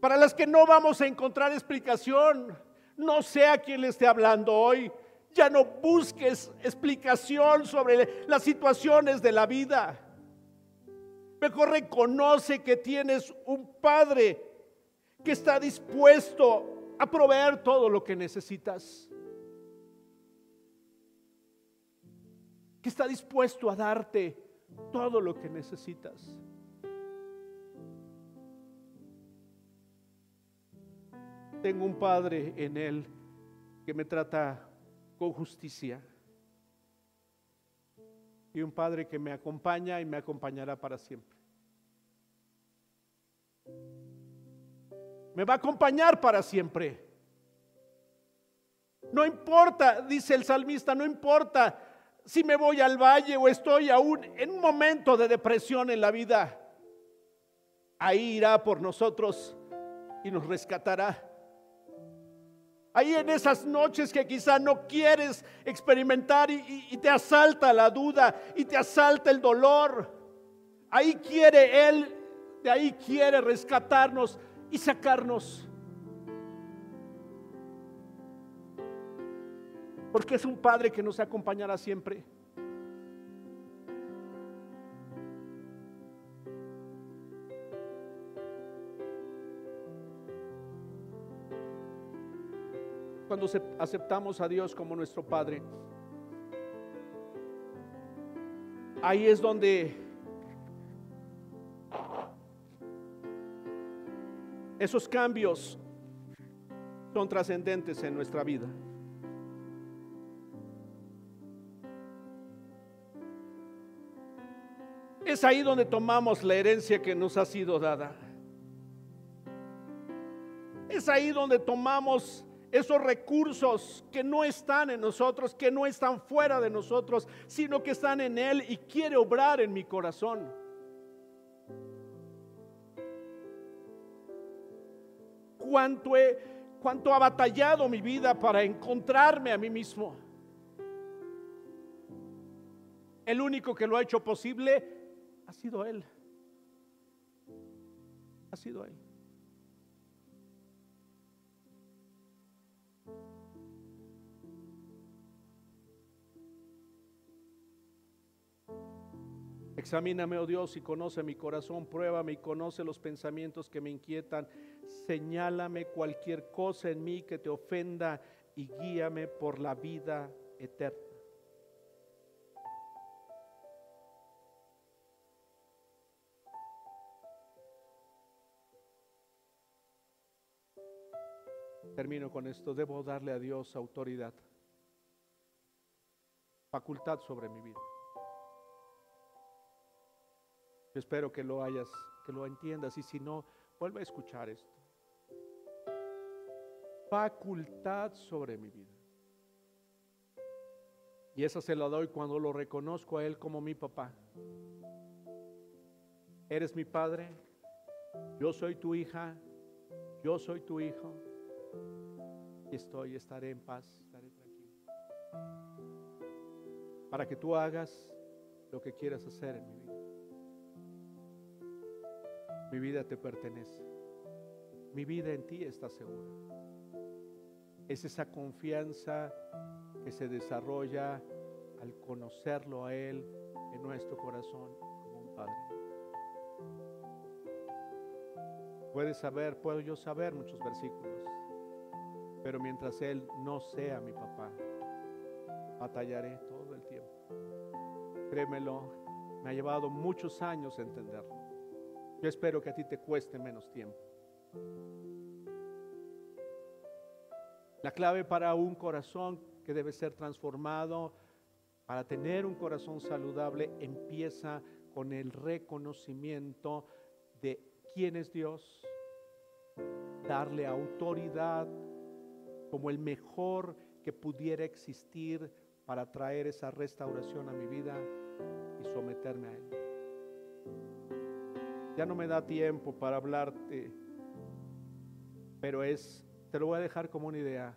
Para las que no vamos a encontrar explicación, no sé a quién le esté hablando hoy. Ya no busques explicación sobre las situaciones de la vida. Mejor reconoce que tienes un Padre que está dispuesto a proveer todo lo que necesitas. Que está dispuesto a darte todo lo que necesitas. Tengo un Padre en Él que me trata con justicia. Y un Padre que me acompaña y me acompañará para siempre. me va a acompañar para siempre. No importa, dice el salmista, no importa si me voy al valle o estoy aún en un momento de depresión en la vida. Ahí irá por nosotros y nos rescatará. Ahí en esas noches que quizá no quieres experimentar y, y, te asalta la duda y te asalta el dolor. Ahí quiere Él, de ahí quiere rescatarnos y sacarnos. Porque es un Padre que nos acompañará siempre. Cuando aceptamos a Dios como nuestro Padre, ahí es donde Esos cambios son trascendentes en nuestra vida. Es ahí donde tomamos la herencia que nos ha sido dada. Es ahí donde tomamos esos recursos que no están en nosotros, que no están fuera de nosotros, sino que están en Él y quiere obrar en mi corazón. cuánto, he, cuánto ha batallado mi vida para encontrarme a mí mismo. El único que lo ha hecho posible ha sido Él. Ha sido Él. Examíname, oh Dios, y conoce mi corazón, pruébame y conoce los pensamientos que me inquietan señálame cualquier cosa en mí que te ofenda y guíame por la vida eterna. Termino con esto. Debo darle a Dios autoridad, facultad sobre mi vida. Yo espero que lo hayas, que lo entiendas y si no, vuelve a escuchar esto facultad sobre mi vida. Y esa se la doy cuando lo reconozco a Él como mi papá. Eres mi padre, yo soy tu hija, yo soy tu hijo. Y estoy, estaré en paz, estaré tranquilo. Para que tú hagas lo que quieras hacer en mi vida. Mi vida te pertenece. Mi vida en ti está segura es esa confianza que se desarrolla al conocerlo a Él en nuestro corazón como un Padre. Puedes saber, puedo yo saber muchos versículos, pero mientras Él no sea mi papá, batallaré todo el tiempo. Créemelo, me ha llevado muchos años entenderlo. Yo espero que a ti te cueste menos tiempo. La clave para un corazón que debe ser transformado, para tener un corazón saludable, empieza con el reconocimiento de quién es Dios, darle autoridad como el mejor que pudiera existir para traer esa restauración a mi vida y someterme a Él. Ya no me da tiempo para hablarte, pero es, te lo voy a dejar como una idea.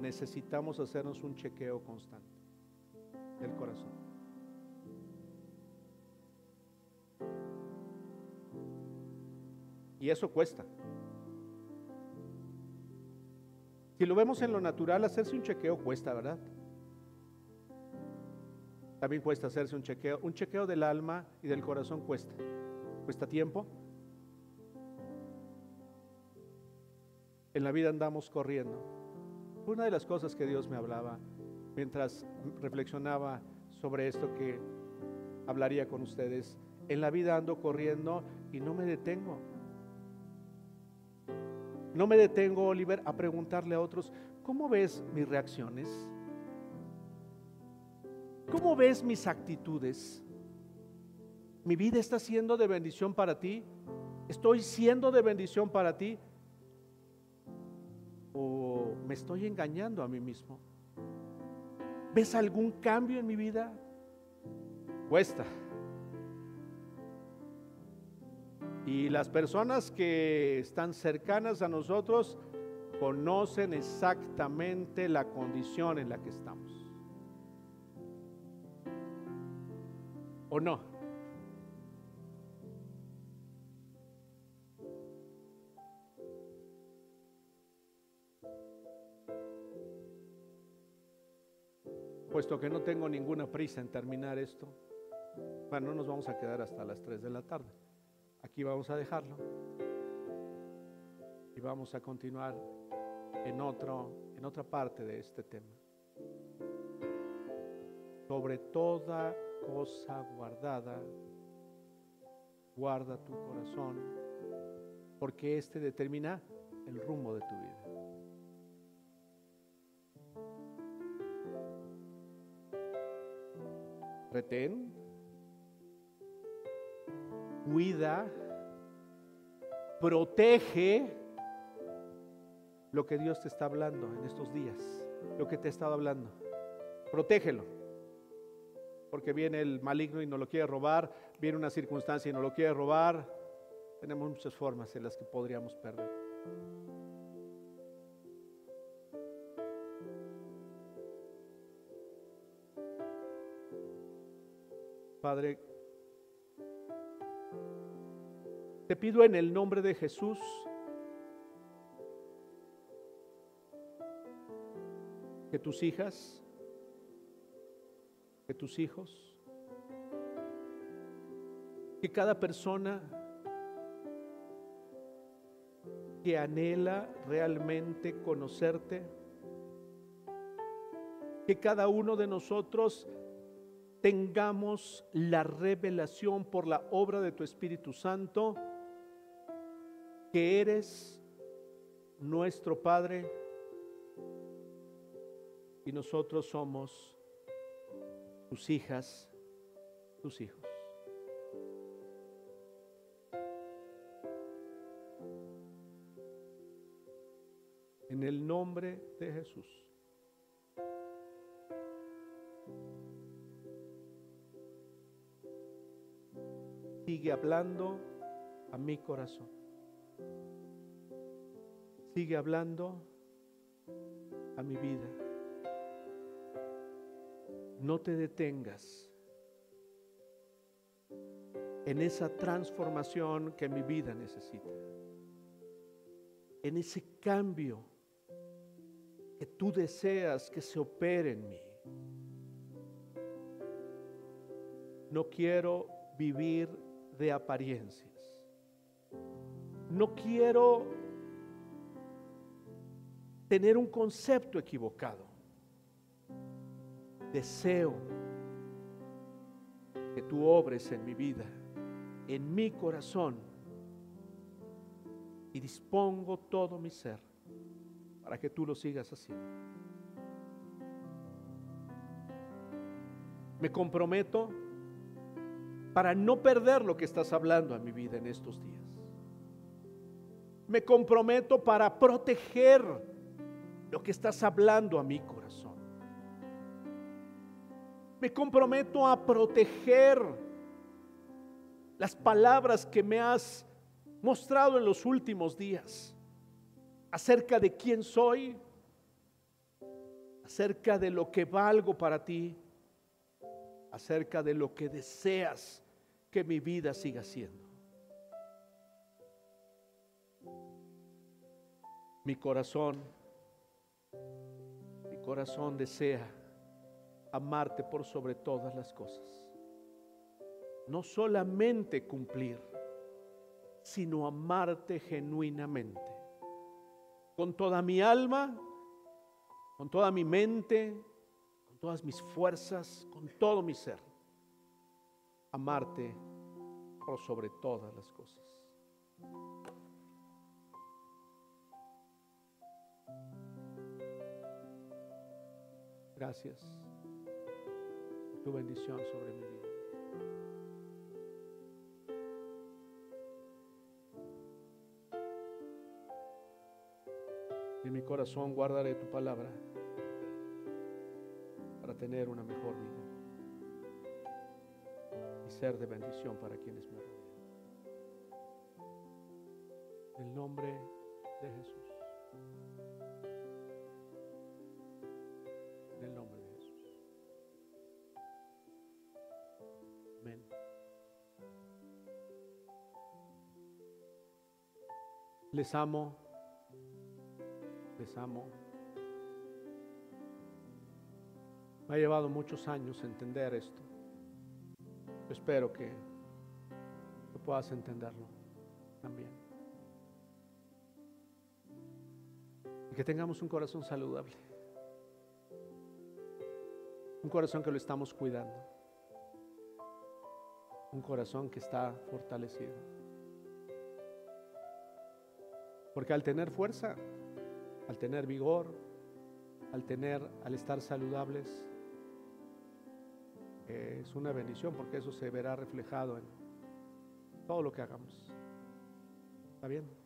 Necesitamos hacernos un chequeo constante del corazón. Y eso cuesta. Si lo vemos en lo natural, hacerse un chequeo cuesta, ¿verdad? También cuesta hacerse un chequeo. Un chequeo del alma y del corazón cuesta. Cuesta tiempo. En la vida andamos corriendo. Una de las cosas que Dios me hablaba mientras reflexionaba sobre esto que hablaría con ustedes. En la vida ando corriendo y no me detengo. No me detengo, Oliver, a preguntarle a otros, ¿cómo ves mis reacciones? ¿Cómo ves mis actitudes? ¿Mi vida está siendo de bendición para ti? ¿Estoy siendo de bendición para ti? ¿O me estoy engañando a mí mismo? ¿Ves algún cambio en mi vida? Cuesta. Y las personas que están cercanas a nosotros conocen exactamente la condición en la que estamos. ¿O no? Puesto que no tengo ninguna prisa en terminar esto, bueno, no nos vamos a quedar hasta las 3 de la tarde. Aquí vamos a dejarlo y vamos a continuar en, otro, en otra parte de este tema. Sobre toda cosa guardada, guarda tu corazón, porque este determina el rumbo de tu vida. Retén cuida, protege lo que Dios te está hablando en estos días, lo que te ha estado hablando. Protégelo. Porque viene el maligno y no lo quiere robar, viene una circunstancia y no lo quiere robar. Tenemos muchas formas en las que podríamos perder. Padre, Te pido en el nombre de Jesús que tus hijas, que tus hijos, que cada persona que anhela realmente conocerte, que cada uno de nosotros tengamos la revelación por la obra de tu Espíritu Santo que eres nuestro Padre y nosotros somos tus hijas, tus hijos. En el nombre de Jesús. Sigue hablando a mi corazón. Sigue hablando a mi vida. No te detengas en esa transformación que mi vida necesita. En ese cambio que tú deseas que se opere en mí. No quiero vivir de apariencias. No quiero tener un concepto equivocado. Deseo que tú obres en mi vida, en mi corazón, y dispongo todo mi ser para que tú lo sigas haciendo. Me comprometo para no perder lo que estás hablando a mi vida en estos días. Me comprometo para proteger lo que estás hablando a mi corazón. Me comprometo a proteger las palabras que me has mostrado en los últimos días acerca de quién soy, acerca de lo que valgo para ti, acerca de lo que deseas que mi vida siga siendo. Mi corazón, mi corazón desea amarte por sobre todas las cosas. No solamente cumplir, sino amarte genuinamente. Con toda mi alma, con toda mi mente, con todas mis fuerzas, con todo mi ser. Amarte por sobre todas las cosas. Gracias por tu bendición sobre mi vida. En mi corazón guardaré tu palabra para tener una mejor vida ser de bendición para quienes me rodean. En el nombre de Jesús. En el nombre de Jesús. Amén. Les amo. Les amo. Me ha llevado muchos años entender esto. Espero que tú puedas entenderlo también. Y que tengamos un corazón saludable. Un corazón que lo estamos cuidando. Un corazón que está fortalecido. Porque al tener fuerza, al tener vigor, al tener, al estar saludables, es una bendición porque eso se verá reflejado en todo lo que hagamos. ¿Está bien?